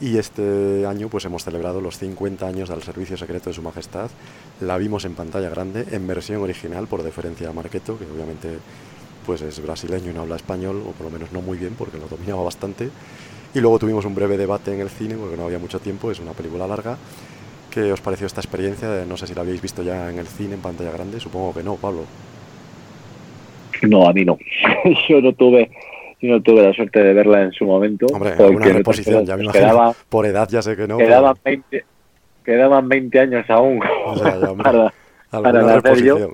Y este año pues hemos celebrado los 50 años del Servicio Secreto de Su Majestad. La vimos en pantalla grande, en versión original, por deferencia a Marqueto, que obviamente pues es brasileño y no habla español, o por lo menos no muy bien, porque lo dominaba bastante. Y luego tuvimos un breve debate en el cine, porque no había mucho tiempo, es una película larga. ¿Qué os pareció esta experiencia? No sé si la habéis visto ya en el cine, en pantalla grande, supongo que no, Pablo. No, a mí no. yo no tuve yo no tuve la suerte de verla en su momento. Hombre, alguna reposición, ya me imagino. quedaba- Por edad ya sé que no. quedaban 20, quedaban 20 años aún pero- o sea, ya, hombre, para, para nacer yo.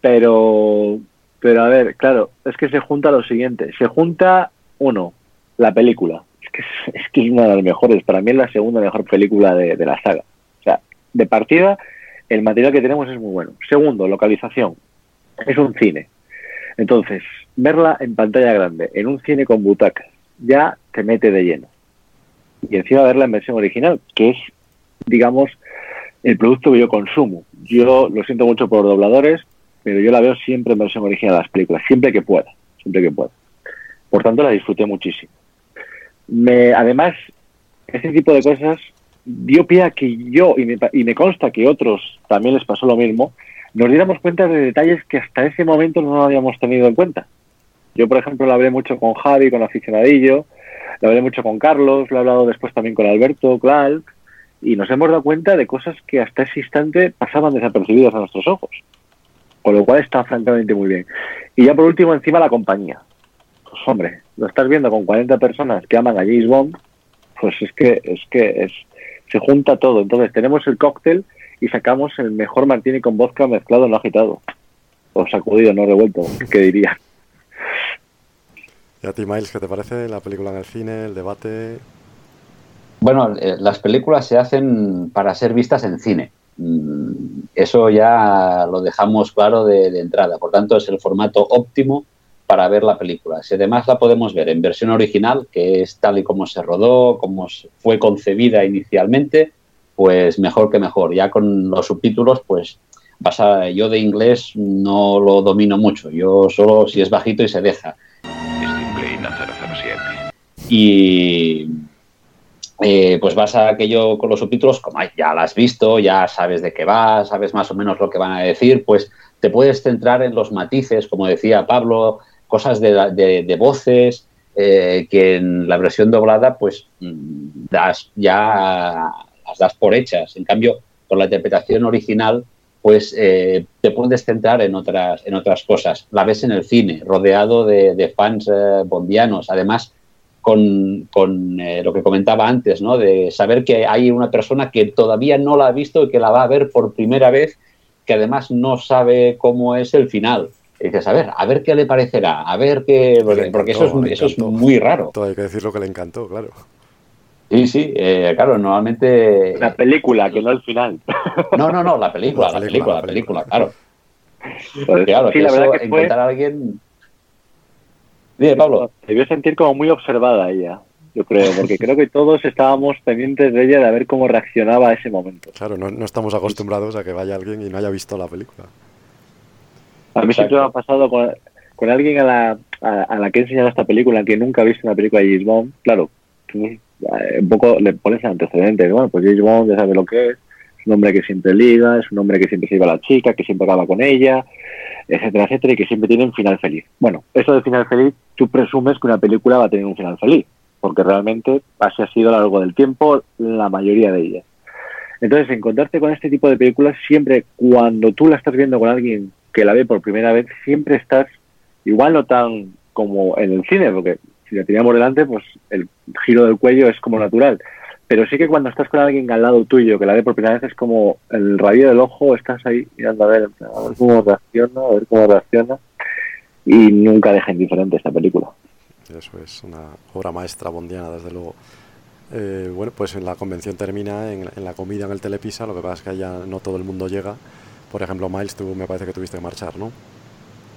Pero, pero a ver, claro, es que se junta lo siguiente. Se junta, uno, la película. Es que es, que es una de las mejores. Para mí es la segunda mejor película de, de la saga. O sea, de partida, el material que tenemos es muy bueno. Segundo, localización. Es un cine. Entonces, verla en pantalla grande, en un cine con butacas, ya te mete de lleno. Y encima verla en versión original, que es, digamos, el producto que yo consumo. Yo lo siento mucho por los dobladores, pero yo la veo siempre en versión original las películas, siempre que pueda, siempre que pueda. Por tanto, la disfruté muchísimo. Me, además, este tipo de cosas dio pie a que yo, y me, y me consta que otros también les pasó lo mismo, nos diéramos cuenta de detalles que hasta ese momento no habíamos tenido en cuenta. Yo, por ejemplo, lo hablé mucho con Javi, con Aficionadillo, lo hablé mucho con Carlos, lo he hablado después también con Alberto, Clark, y nos hemos dado cuenta de cosas que hasta ese instante pasaban desapercibidas a nuestros ojos. Con lo cual está francamente muy bien. Y ya por último, encima la compañía. Pues hombre, lo estás viendo con 40 personas que aman a James Bond, pues es que es que es se junta todo. Entonces tenemos el cóctel y sacamos el mejor martini con vodka mezclado no agitado. O sacudido, no revuelto, que diría. ¿Y a ti, Miles, qué te parece la película en el cine, el debate? Bueno, eh, las películas se hacen para ser vistas en cine. Mm, Eso ya lo dejamos claro de, de entrada. Por tanto, es el formato óptimo para ver la película. Si además la podemos ver en versión original, que es tal y como se rodó, como fue concebida inicialmente, pues mejor que mejor. Ya con los subtítulos, pues pasa, yo de inglés no lo domino mucho. Yo solo si es bajito y se deja. Disciplina 007. y eh, pues vas a aquello con los subtítulos, como ya la has visto, ya sabes de qué va, sabes más o menos lo que van a decir, pues te puedes centrar en los matices, como decía Pablo, cosas de, voces, eh, que en la versión doblada pues mm, das, ya las das por hechas. En cambio, con la interpretación original pues eh, te puedes centrar en otras, en otras cosas. La ves en el cine, rodeado de, fans bondianos. Además, con, con, eh, lo que comentaba antes, ¿no? de saber que hay una persona que todavía no la ha visto y que la va a ver por primera vez, que además no sabe cómo es el final. Y dices, a ver, a ver qué le parecerá, a ver qué... Porque, porque eso, es, eso es muy raro. Todo hay que decir lo que le encantó, claro. Sí, sí, eh, claro, normalmente... La película, que no el final. No, no, no, la película, la película, la película, claro. Porque, claro, Sí, que la eso, verdad que fue- encontrar a alguien... Dime, Pablo. Debió sentir como muy observada ella, yo creo, porque creo que todos estábamos pendientes de ella de ver cómo reaccionaba a ese momento. Claro, no, no estamos acostumbrados a que vaya alguien y no haya visto la película. A mí siempre me ha pasado con, con alguien a la, a, a la que he enseñado esta película que nunca ha visto una película de James Bond. Claro, tú, eh, un poco le pones el antecedente. Bueno, pues James Bond ya sabe lo que es. Un hombre que siempre liga, es un hombre que siempre se lleva a la chica, que siempre acaba con ella, etcétera, etcétera, y que siempre tiene un final feliz. Bueno, eso de final feliz, tú presumes que una película va a tener un final feliz, porque realmente así ha sido a lo largo del tiempo la mayoría de ellas. Entonces, encontrarte con este tipo de películas, siempre cuando tú la estás viendo con alguien que la ve por primera vez, siempre estás igual no tan como en el cine, porque si la teníamos delante, pues el giro del cuello es como natural. Pero sí que cuando estás con alguien al lado tuyo que la ve por primera vez es como el rabillo del ojo, estás ahí mirando a ver, cómo reacciona, a ver cómo reacciona. Y nunca deja indiferente esta película. Eso es una obra maestra bondiana, desde luego. Eh, bueno, pues en la convención termina en, en la comida en el Telepisa, lo que pasa es que allá no todo el mundo llega. Por ejemplo, Miles, tú me parece que tuviste que marchar, ¿no?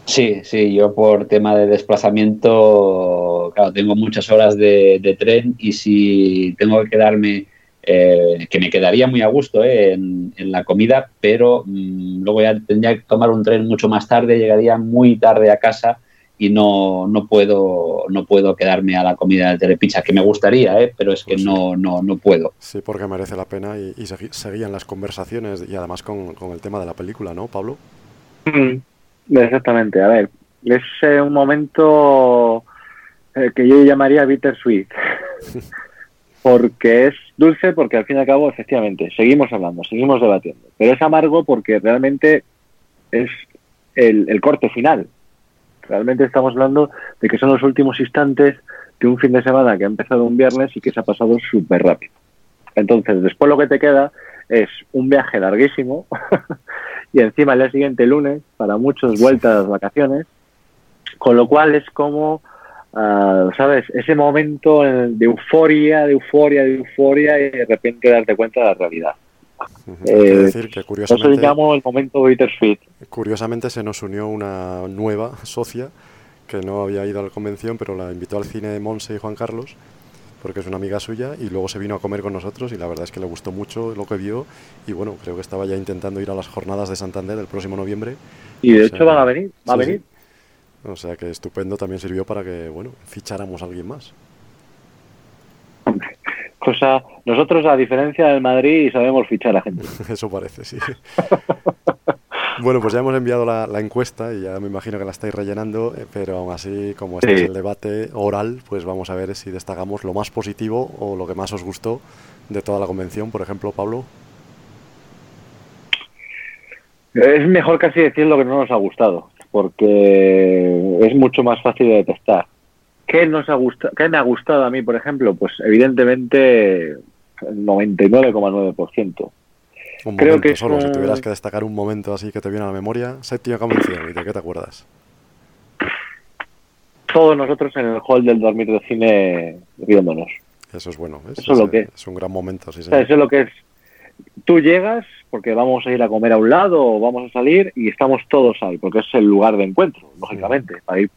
Sí, sí, yo por tema de desplazamiento, claro, tengo muchas horas de, de tren y si tengo que quedarme, eh, que me quedaría muy a gusto eh, en, en la comida, pero mm, luego ya tendría que tomar un tren mucho más tarde, llegaría muy tarde a casa y no, no puedo no puedo quedarme a la comida del Telepizza, que me gustaría, eh, pero es que no, no, no puedo. Sí, porque merece la pena y, seguían las conversaciones y además con, con el tema de la película, ¿no, Pablo? Mm, Exactamente, a ver, es eh, un momento eh, que yo llamaría bittersweet, porque es dulce porque al fin y al cabo, efectivamente, seguimos hablando, seguimos debatiendo, pero es amargo porque realmente es el, el corte final. Realmente estamos hablando de que son los últimos instantes de un fin de semana que ha empezado un viernes y que se ha pasado súper rápido. Entonces, después lo que te queda es un viaje larguísimo y encima el siguiente, lunes, para muchos vueltas, vacaciones, con lo cual es como, ah, ¿sabes? Ese momento de euforia, de euforia, de euforia y de repente darte cuenta de la realidad. Que Eh, decir que Eso curiosamente, llamo el momento bittersweet. curiosamente se nos unió una nueva socia que no había ido a la convención, pero la invitó al cine de Monse y Juan Carlos, porque es una amiga suya, y luego se vino a comer con nosotros y la verdad es que le gustó mucho lo que vio y bueno, creo que estaba ya intentando ir a las jornadas de Santander el próximo noviembre. Y de O hecho sea van a venir, va a sí. venir. O sea que estupendo también sirvió para que, bueno, ficháramos a alguien más. Cosa, nosotros a diferencia del Madrid sabemos fichar a gente. Eso parece, sí. Bueno, pues ya hemos enviado la, la encuesta y ya me imagino que la estáis rellenando, eh, pero aún así, como este Sí. es el debate oral, pues vamos a ver si destacamos lo más positivo o lo que más os gustó de toda la convención. Por ejemplo, Pablo. Es mejor casi decir lo que no nos ha gustado, porque es mucho más fácil de detectar. ¿Qué, nos ha gustado, ¿Qué me ha gustado a mí, por ejemplo? Pues evidentemente el 99,9%. Un Creo momento que solo, si tuvieras que destacar un momento así que te viene a la memoria, séptima convención, ¿y de qué te acuerdas? Todos nosotros en el hall del dormir de cine riéndonos. Eso es bueno. Eso, es lo que es un gran momento. Sí, eso es lo que es. Tú llegas porque vamos a ir a comer a un lado o vamos a salir y estamos todos ahí, porque es el lugar de encuentro, lógicamente, para ir,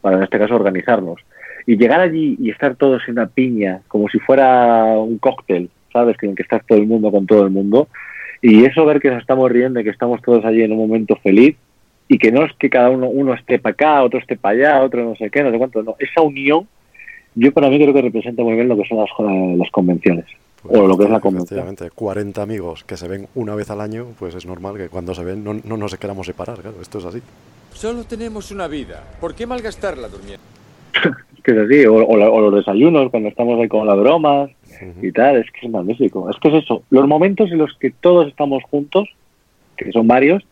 para en este caso organizarnos. Y llegar allí y estar todos en una piña, como si fuera un cóctel, ¿sabes? Que en que estar todo el mundo con todo el mundo. Y eso ver que nos estamos riendo y que estamos todos allí en un momento feliz y que no es que cada uno, uno esté para acá, otro esté para allá, otro no sé qué, no sé cuánto, no. Esa unión, yo para mí creo que representa muy bien lo que son las, las convenciones. Pues o lo que es la convención. 40 amigos que se ven una vez al año, pues es normal que cuando se ven no, no nos queramos separar, claro, esto es así. Solo tenemos una vida, ¿por qué malgastarla durmiendo? que es así, o, los desayunos cuando estamos ahí con las bromas y tal, es que es magnífico. Es que es eso, los momentos en los que todos estamos juntos, que son varios,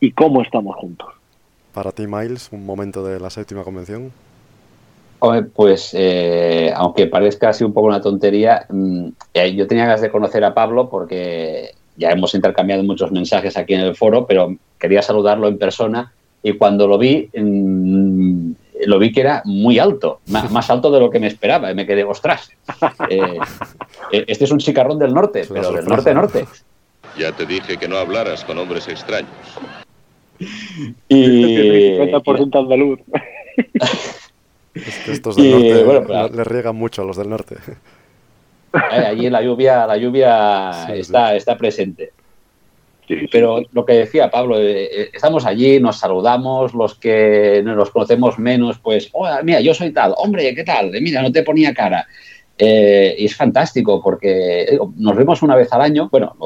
y cómo estamos juntos. Para ti, Miles, un momento de la séptima convención. Pues, eh, aunque parezca así un poco una tontería, mm, eh, yo tenía ganas de conocer a Pablo porque ya hemos intercambiado muchos mensajes aquí en el foro, pero quería saludarlo en persona y cuando lo vi, mm, lo vi que era muy alto, más, alto de lo que me esperaba. Y me quedé, ostras, eh, este es un chicarrón del norte, pero del norte-norte. Ya te dije que no hablaras con hombres extraños. Y... 50% andaluz. Es que estos del norte le riegan mucho a los del norte. Eh, allí la lluvia, la lluvia está, está presente. Pero lo que decía Pablo, eh, eh, estamos allí, nos saludamos, los que nos conocemos menos, pues, oh, mira, yo soy tal, hombre, ¿qué tal? Mira, no te ponía cara. y es fantástico porque nos vemos una vez al año. Bueno,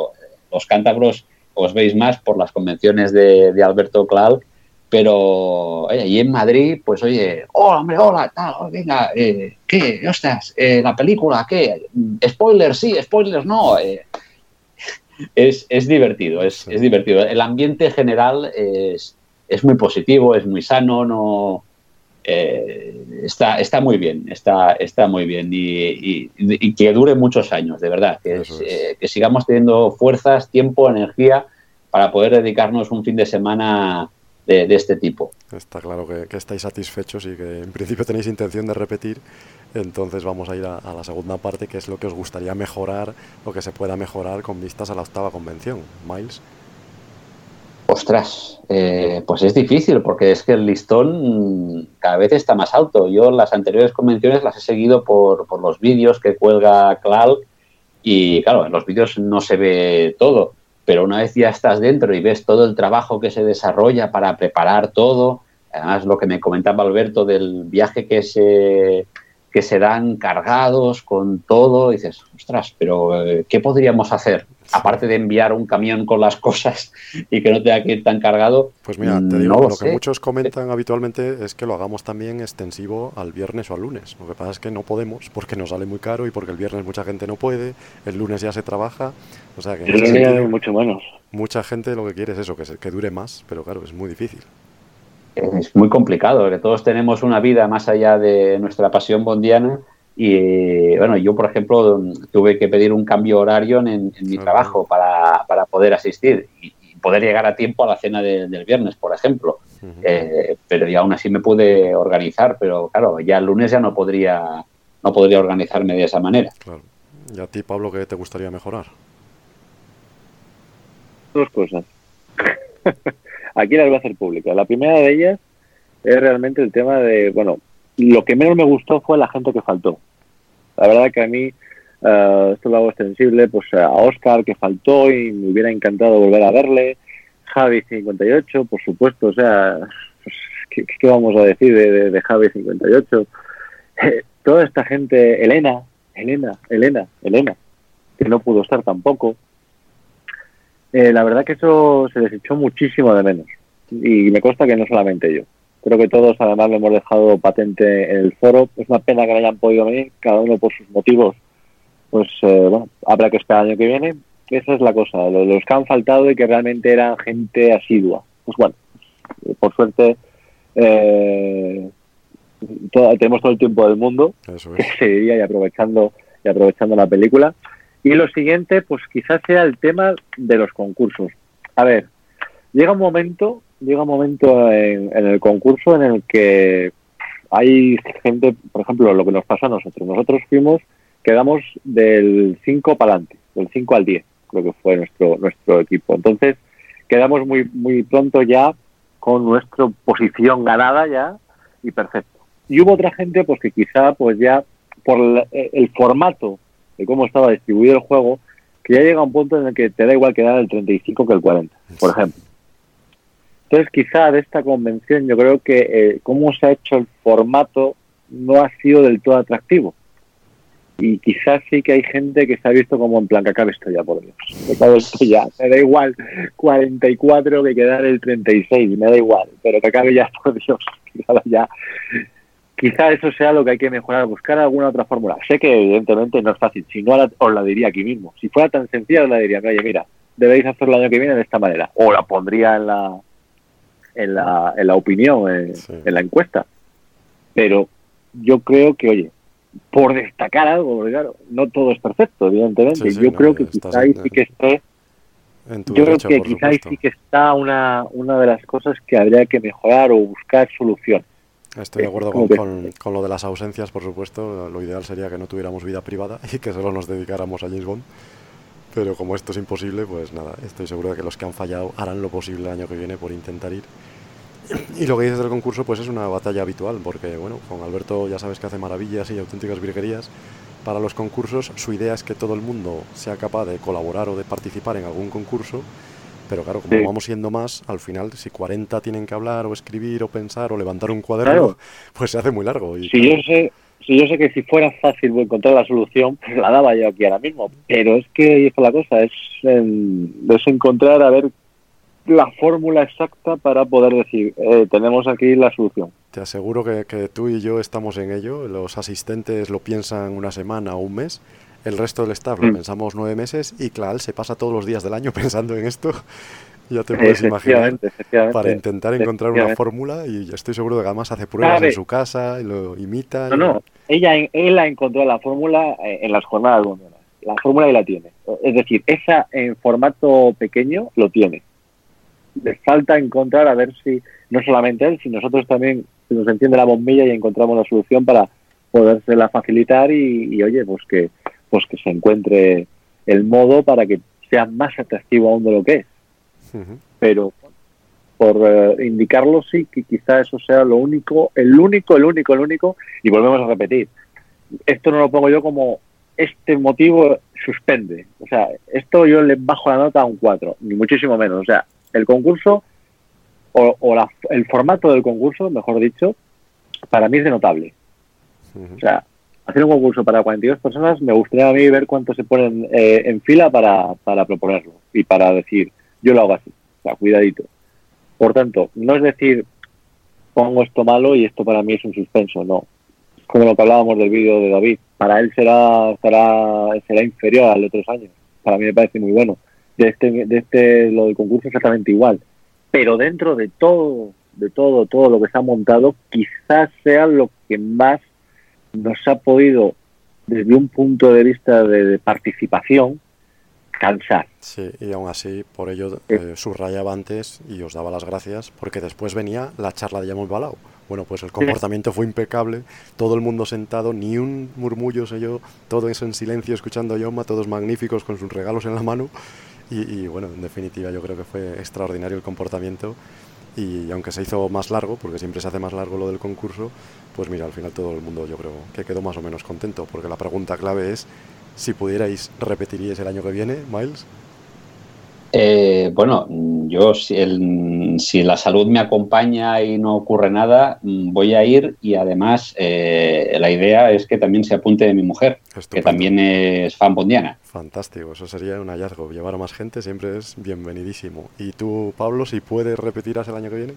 los cántabros os veis más por las convenciones de, de Alberto Clark pero y en Madrid, pues oye, hola, hombre, hola, tal, oh, venga, eh, ¿qué? Ostras, eh, la película, ¿qué? Spoilers, sí, spoilers, no. Eh, es, es, divertido, es, es, divertido. El ambiente general es, es, muy positivo, es muy sano, no está, está muy bien, está, está muy bien y, y, que dure muchos años, de verdad, que, que sigamos teniendo fuerzas, tiempo, energía para poder dedicarnos un fin de semana de, este tipo. Está claro que, estáis satisfechos y que en principio tenéis intención de repetir, entonces vamos a ir a, la segunda parte, que es lo que os gustaría mejorar, lo que se pueda mejorar con vistas a la octava convención. Miles. Ostras, eh, pues es difícil porque es que el listón cada vez está más alto. Yo las anteriores convenciones las he seguido por, por los vídeos que cuelga Clark y claro, en los vídeos no se ve todo pero una vez ya estás dentro y ves todo el trabajo que se desarrolla para preparar todo, además lo que me comentaba Alberto del viaje que se, que se dan cargados con todo, dices, ostras, pero eh, ¿qué podríamos hacer? aparte de enviar un camión con las cosas y que no tenga que ir tan cargado. Pues mira, te digo, lo, que muchos comentan habitualmente es que lo hagamos también extensivo al viernes o al lunes. Lo que pasa es que no podemos porque nos sale muy caro y porque el viernes mucha gente no puede, el lunes ya se trabaja. O sea que en mucho menos. Mucha gente lo que quiere es eso, que, que dure más, pero claro, es muy difícil. Es muy complicado, que todos tenemos una vida más allá de nuestra pasión bondiana y bueno, yo, por ejemplo, tuve que pedir un cambio horario en, mi trabajo para, para, poder asistir y, poder llegar a tiempo a la cena del viernes, por ejemplo. Eh, pero y aún así me pude organizar, pero claro, ya el lunes ya no podría, no podría organizarme de esa manera. Claro. ¿Y a ti, Pablo, qué te gustaría mejorar? Dos cosas. Aquí las voy a hacer públicas. La primera de ellas es realmente el tema de, bueno, lo que menos me gustó fue la gente que faltó. La verdad que a mí, uh, esto lo hago extensible, pues a Oscar que faltó y me hubiera encantado volver a verle, Javi 58, por supuesto, o sea, pues, ¿qué, vamos a decir de, de, Javi 58? Eh, toda esta gente, Elena, Elena, Elena, Elena, que no pudo estar tampoco. Eh, la verdad que eso se les echó muchísimo de menos. Y me consta que no solamente yo. Creo que todos además lo hemos dejado patente en el foro. Es una pena que no hayan podido venir, cada uno por sus motivos. Pues eh, bueno, habrá que esperar el año que viene. Esa es la cosa, los que han faltado y que realmente eran gente asidua. Pues bueno, por suerte eh, tenemos todo el tiempo del mundo, Eso y aprovechando, y aprovechando la película. Y lo siguiente, pues quizás sea el tema de los concursos. A ver, llega un momento llega un momento en, el concurso en el que hay gente, por ejemplo, lo que nos pasa a nosotros. Nosotros fuimos quedamos del 5 para adelante, del 5 al 10, creo que fue nuestro, nuestro equipo. Entonces, quedamos muy, muy pronto ya con nuestra posición ganada ya y perfecto. Y hubo otra gente pues que quizá pues ya por el formato de cómo estaba distribuido el juego, que ya llega a un punto en el que te da igual quedar el 35 que el 40, por ejemplo. Entonces, quizá de esta convención, yo creo que eh, cómo se ha hecho el formato no ha sido del todo atractivo. Y quizás sí que hay gente que se ha visto como en plan que acabe esto ya, por Dios. Que acabe esto ya. Me da igual 44 que quedar el 36, me da igual. Pero que acabe ya, por Dios. ya. Quizá eso sea lo que hay que mejorar, buscar alguna otra fórmula. Sé que evidentemente no es fácil. Si no, os la diría aquí mismo. Si fuera tan sencilla, os la diría, oye, mira, debéis hacerlo el año que viene de esta manera. O la pondría en la, en la, en la opinión, en, en la encuesta. Pero yo creo que, oye, por destacar algo, porque claro, no todo es perfecto, evidentemente. Sí, sí, yo no, creo que quizá ahí sí que esté, yo creo que quizá ahí sí que está una, una de las cosas que habría que mejorar o buscar solución. Estoy de acuerdo con, con- con lo de las ausencias, por supuesto. Lo ideal sería que no tuviéramos vida privada y que solo nos dedicáramos a James Bond. Pero como esto es imposible, pues nada, estoy seguro de que los que han fallado harán lo posible el año que viene por intentar ir. Y lo que dices del concurso, pues es una batalla habitual, porque bueno, con Alberto ya sabes que hace maravillas y auténticas virguerías para los concursos. Su idea es que todo el mundo sea capaz de colaborar o de participar en algún concurso. Pero claro, como Sí. vamos siendo más, al final, si 40 tienen que hablar o escribir o pensar o levantar un cuaderno, Claro. pues se hace muy largo. Y Si yo sé, si yo sé que si fuera fácil encontrar la solución, pues la daba yo aquí ahora mismo. Pero es que ahí está la cosa, es, em, es encontrar a ver la fórmula exacta para poder decir, eh, tenemos aquí la solución. Te aseguro que, que tú y yo estamos en ello. Los asistentes lo piensan una semana o un mes. El resto del staff lo Mm. pensamos nueve meses. Y Clal se pasa todos los días del año pensando en esto. Ya te puedes imaginar. Para intentar encontrar una fórmula. Y estoy seguro de que además hace pruebas en su casa y lo imita. No, no, ella, él ha encontrado la fórmula eh, en las jornadas londinenses. La fórmula y la tiene. Es decir, esa en formato pequeño lo tiene. Le falta encontrar a ver si, no solamente él, si nosotros también se nos enciende la bombilla y encontramos la solución para podérsela facilitar y, y, oye, pues que, pues que se encuentre el modo para que sea más atractivo aún de lo que es. Pero por eh, indicarlo sí que quizá eso sea lo único, el único, el único, el único, y volvemos a repetir. Esto no lo pongo yo como este motivo suspende. O sea, esto yo le bajo la nota a un 4, ni muchísimo menos. O sea, el concurso o, o la- el formato del concurso, mejor dicho, para mí es de notable. O sea, hacer un concurso para 42 personas, me gustaría a mí ver cuántos se ponen eh, en fila para, para proponerlo y para decir, yo lo hago así. O sea, cuidadito. Por tanto, no es decir, pongo esto malo y esto para mí es un suspenso, no. Como lo que hablábamos del vídeo de David. Para él será, será, será inferior al de otros años. Para mí me parece muy bueno. De este, de este, lo del concurso exactamente igual. Pero dentro de todo, de todo, todo lo que se ha montado, quizás sea lo que más nos ha podido, desde un punto de vista de, de participación, cansar. Sí, y aún así, por ello eh, subrayaba antes y os daba las gracias, porque después venía la charla de Yamón Balao. Bueno, pues el comportamiento fue impecable, todo el mundo sentado, ni un murmullo sé yo, todo eso en silencio escuchando a Yoma, todos magníficos con sus regalos en la mano. Y, y, bueno, en definitiva yo creo que fue extraordinario el comportamiento. Y aunque se hizo más largo, porque siempre se hace más largo lo del concurso, pues mira, al final todo el mundo yo creo que quedó más o menos contento, porque la pregunta clave es si pudierais, repetiríais el año que viene, Miles. Eh, bueno, yo si, el, si, la salud me acompaña y no ocurre nada, mm, voy a ir y además eh, la idea es que también se apunte mi mujer, Estupendo. que también es fan bondiana. Fantástico, eso sería un hallazgo. Llevar a más gente siempre es bienvenidísimo. ¿Y tú, Pablo, si puedes repetirás el año que viene?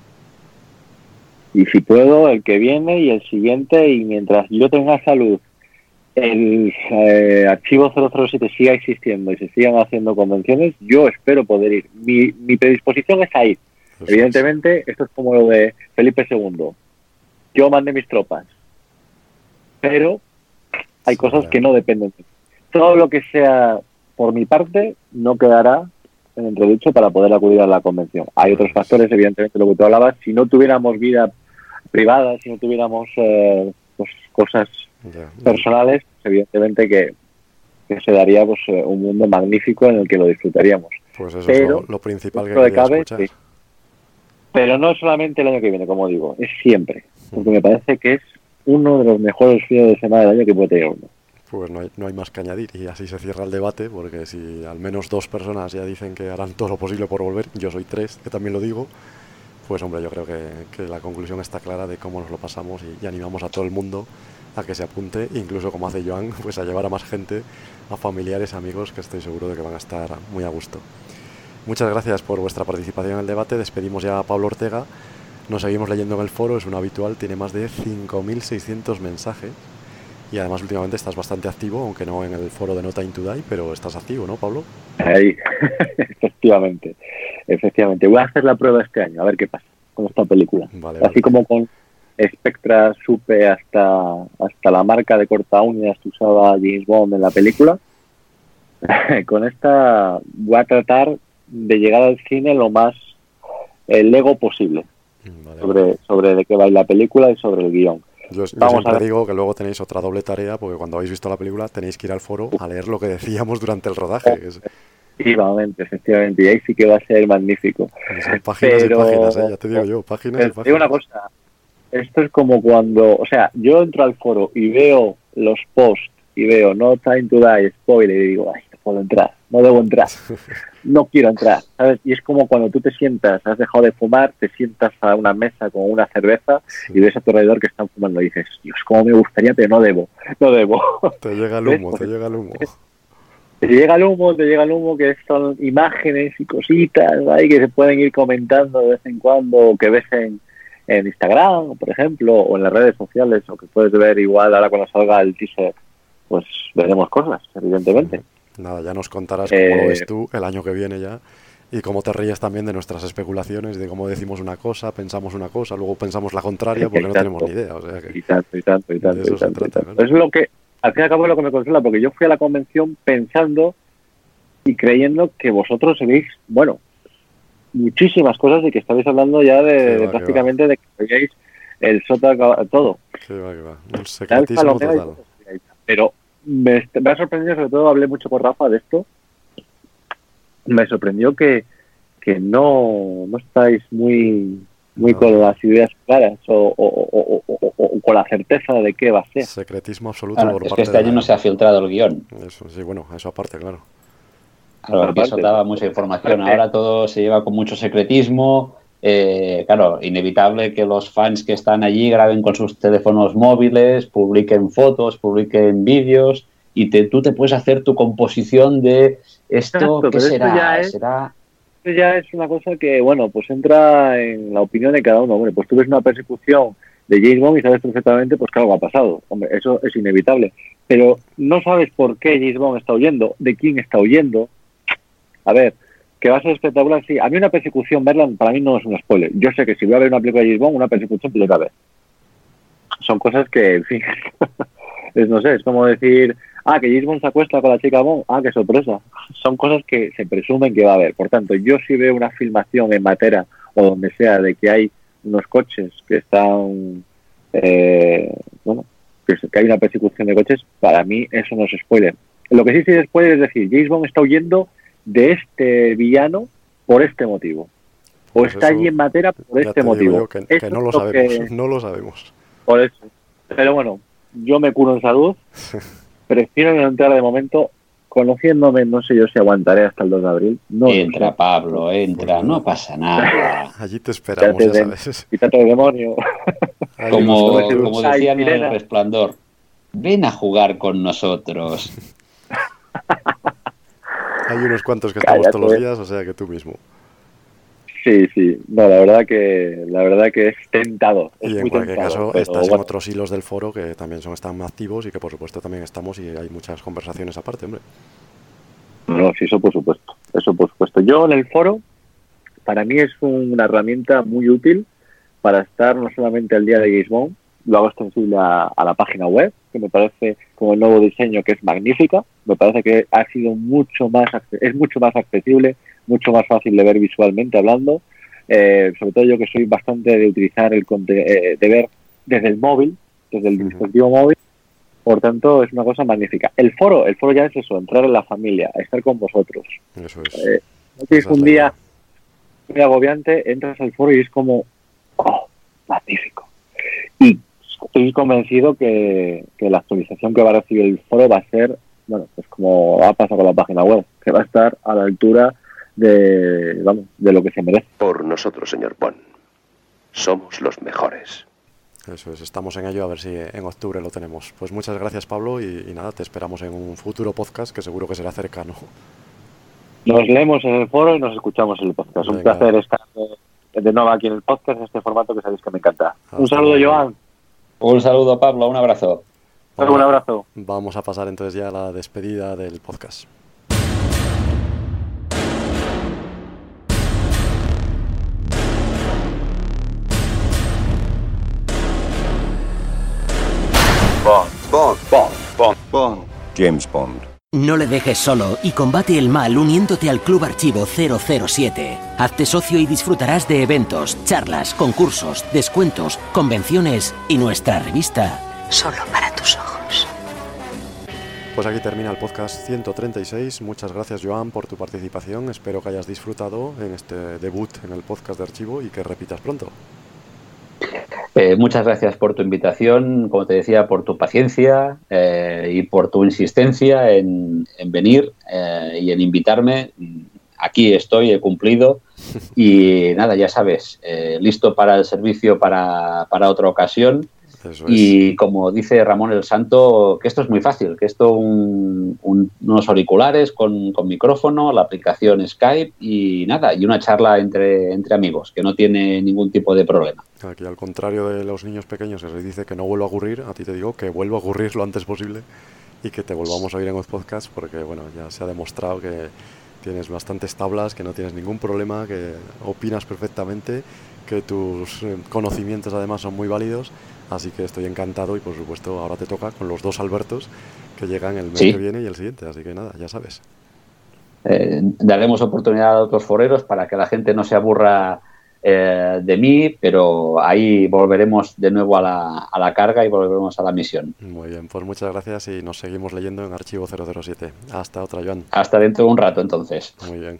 Y si puedo, el que viene y el siguiente, y mientras yo tenga salud el eh, archivo 007 siga existiendo y se sigan haciendo convenciones, yo espero poder ir. Mi, mi predisposición es a ir. Evidentemente, es. esto es como lo de Felipe II. Yo mandé mis tropas, pero hay sí, cosas claro. que no dependen de mí. Todo lo que sea por mi parte no quedará en entredicho para poder acudir a la convención. Hay otros factores, evidentemente, lo que tú hablabas. Si no tuviéramos vida privada, si no tuviéramos eh, pues, cosas yeah, personales, evidentemente que, que se daría pues, eh, un mundo magnífico en el que lo disfrutaríamos. Pues eso Pero, es lo, lo principal que de cabe, escuchar. sí. Pero no solamente el año que viene, como digo, es siempre. Porque me parece que es uno de los mejores fines de semana del año que puede tener uno. Pues no hay, no hay más que añadir y así se cierra el debate porque si al menos dos personas ya dicen que harán todo lo posible por volver, yo soy tres, que también lo digo, pues hombre, yo creo que, que la conclusión está clara de cómo nos lo pasamos y, y animamos a todo el mundo a que se apunte, incluso como hace Joan, pues a llevar a más gente, a familiares, amigos, que estoy seguro de que van a estar muy a gusto. Muchas gracias por vuestra participación en el debate, despedimos ya a Pablo Ortega, nos seguimos leyendo en el foro, es un habitual, tiene más de 5.600 mensajes y además últimamente estás bastante activo, aunque no en el foro de Nota in Today, pero estás activo, ¿no, Pablo? Ahí, efectivamente. Efectivamente. Voy a hacer la prueba este año, a ver qué pasa con esta película. Vale, Así como con Spectra supe hasta, hasta la marca de corta uñas que usaba James Bond en la película, con esta voy a tratar de llegar al cine lo más eh, lego posible sobre, sobre de qué va la película y sobre el guion. Yo, a siempre ver. digo que luego tenéis otra doble tarea, porque cuando habéis visto la película tenéis que ir al foro a leer lo que decíamos durante el rodaje. Efectivamente, efectivamente, y ahí sí que va a ser magnífico. son páginas Pero- y páginas, ¿eh? ya te digo yo, páginas y Pero digo páginas. una cosa, esto es como cuando, o sea, yo entro al foro y veo los posts y veo no time to die, spoiler, y digo, ay, no puedo entrar, no debo entrar, no quiero entrar, ¿sabes? Y es como cuando tú te sientas, has dejado de fumar, te sientas a una mesa con una cerveza y ves a tu alrededor que están fumando y dices, Dios, cómo me gustaría, pero no debo, no debo. Te llega el humo, te llega el humo. Te llega el humo, te llega el humo, que son imágenes y cositas ahí que se pueden ir comentando de vez en cuando, o que ves en, en Instagram, por ejemplo, o en las redes sociales, o que puedes ver igual ahora cuando salga el teaser, pues veremos cosas, evidentemente. Nada, ya nos contarás cómo lo Eh, ves tú el año que viene ya y cómo te ríes también de nuestras especulaciones, de cómo decimos una cosa, pensamos una cosa, luego pensamos la contraria porque no tenemos ni idea. O sea que Y tanto, y tanto, y tanto. y se tanto, y trata. tanto. Es lo que, al fin y al cabo, es lo que me consuela, porque yo fui a la convención pensando y creyendo que vosotros sabéis, bueno, muchísimas cosas y que estabais hablando ya de, de va, prácticamente de que sabíais el sota todo. Que va, que va. Un secretismo y total. Pero me, me ha sorprendido, sobre todo hablé mucho con Rafa de esto, me sorprendió que, que no, no estáis muy muy con las ideas claras o, o- o- o- o- o con la certeza de qué va a ser. Secretismo absoluto Claro, por es que este de año la- no se ha filtrado el guion. Eso, sí, bueno, eso aparte, claro. Claro, aquí eso daba mucha información. Ahora todo se lleva con mucho secretismo. Eh, claro, inevitable que los fans que están allí graben con sus teléfonos móviles, publiquen fotos, publiquen vídeos y te, tú te puedes hacer tu composición de esto, Exacto, ¿qué esto será? ya es- ¿Será Esto ya es una cosa que, bueno, pues entra en la opinión de cada uno. Hombre, pues tú ves una persecución de James Bond y sabes perfectamente pues que algo ha pasado. Hombre, eso es inevitable. Pero no sabes por qué James Bond está huyendo, de quién está huyendo. A ver, que va a ser espectacular, sí. A mí una persecución, verla, para mí no es un spoiler. Yo sé que si voy a ver una película de James Bond, una persecución tiene que haber. Son cosas que, en fin, es, no sé, es como decir, ah, que James Bond se acuesta con la chica Bond, ah, qué sorpresa. Son cosas que se presumen que va a haber. Por tanto, yo si veo una filmación en Matera o donde sea de que hay unos coches que están, eh, bueno, que, hay una persecución de coches, para mí eso no es spoiler. Lo que sí sí es spoiler es decir, James Bond está huyendo de este villano por este motivo. O Pues está eso allí en Matera por este motivo. yo que, no lo sabemos, que- no lo sabemos. por eso. Pero bueno, yo me curo en salud. Prefiero no entrar de momento. Conociéndome, no sé yo si aguantaré hasta el 2 de abril. No entra. Pablo, entra, no pasa nada. Allí te esperamos, Quítate ya de- sabes. Quítate el demonio. Como, como decían en sirena. el resplandor, ven a jugar con nosotros. Hay unos cuantos que estamos todos los días, o sea que tú mismo. Sí, sí. No, la verdad que la verdad que es tentado. Es Y en muy cualquier tentado, caso, estás en bueno. otros hilos del foro que también son están activos y que por supuesto también estamos y hay muchas conversaciones aparte, hombre. No, sí, eso por supuesto. Eso por supuesto. Yo en el foro, para mí es una herramienta muy útil para estar no solamente al día de Bond, lo hago extensible a, a la página web, que me parece con el nuevo diseño que es magnífica. Me parece que ha sido mucho más, es mucho más accesible, mucho más fácil de ver visualmente hablando. Eh, sobre todo yo que soy bastante de utilizar el eh, de ver desde el móvil, desde el dispositivo móvil, Por tanto, es una cosa magnífica. El foro, el foro ya es eso, entrar en la familia, estar con vosotros. Eso es. Eh, no tienes un día muy agobiante, entras al foro y es como, oh, magnífico. Y estoy convencido que, que la actualización que va a recibir el foro va a ser, bueno, pues como ha pasado con la página web, que va a estar a la altura de, vamos, de lo que se merece. Por nosotros, señor Bond. Somos los mejores. Eso es, estamos en ello a ver si en octubre lo tenemos. Pues muchas gracias Pablo y, y nada, te esperamos en un futuro podcast que seguro que será cercano. Nos leemos en el foro y nos escuchamos en el podcast. Un placer estar de, de nuevo aquí en el podcast, en este formato que sabéis que me encanta. un saludo. Joan. Un saludo, Pablo, un abrazo. Un abrazo. Vamos a pasar entonces ya a la despedida del podcast. Bond. Bond. Bond. Bond. Bond. James Bond. No le dejes solo y combate el mal uniéndote al Club Archivo 007. Hazte socio y disfrutarás de eventos, charlas, concursos, descuentos, convenciones y nuestra revista. Solo para tus ojos. Pues aquí termina el podcast 136. Muchas gracias Joan por tu participación. Espero que hayas disfrutado en este debut en el podcast de archivo y que repitas pronto. Eh, muchas gracias por tu invitación, como te decía, por tu paciencia eh, y por tu insistencia en, en venir eh, y en invitarme. Aquí estoy, he cumplido y nada, ya sabes, eh, listo para el servicio para, para otra ocasión. Eso Y como dice Ramón el Santo, que esto es muy fácil, que esto un- un- unos auriculares con, con micrófono, la aplicación Skype y nada, y una charla entre, entre amigos, que no tiene ningún tipo de problema. Aquí al contrario de los niños pequeños que se dice que no vuelva a ocurrir, a ti te digo que vuelva a ocurrir lo antes posible y que te volvamos a oír en los podcasts porque bueno, ya se ha demostrado que tienes bastantes tablas, que no tienes ningún problema, que opinas perfectamente, que tus eh, conocimientos además son muy válidos, así que estoy encantado y por supuesto ahora te toca con los dos Albertos que llegan el mes Sí. que viene y el siguiente, así que nada, ya sabes. Eh, daremos oportunidad a otros foreros para que la gente no se aburra eh, de mí, pero ahí volveremos de nuevo a la, a la carga y volveremos a la misión. Muy bien, pues muchas gracias y nos seguimos leyendo en Archivo 007. Hasta otra, Joan. Hasta dentro de un rato entonces. Muy bien.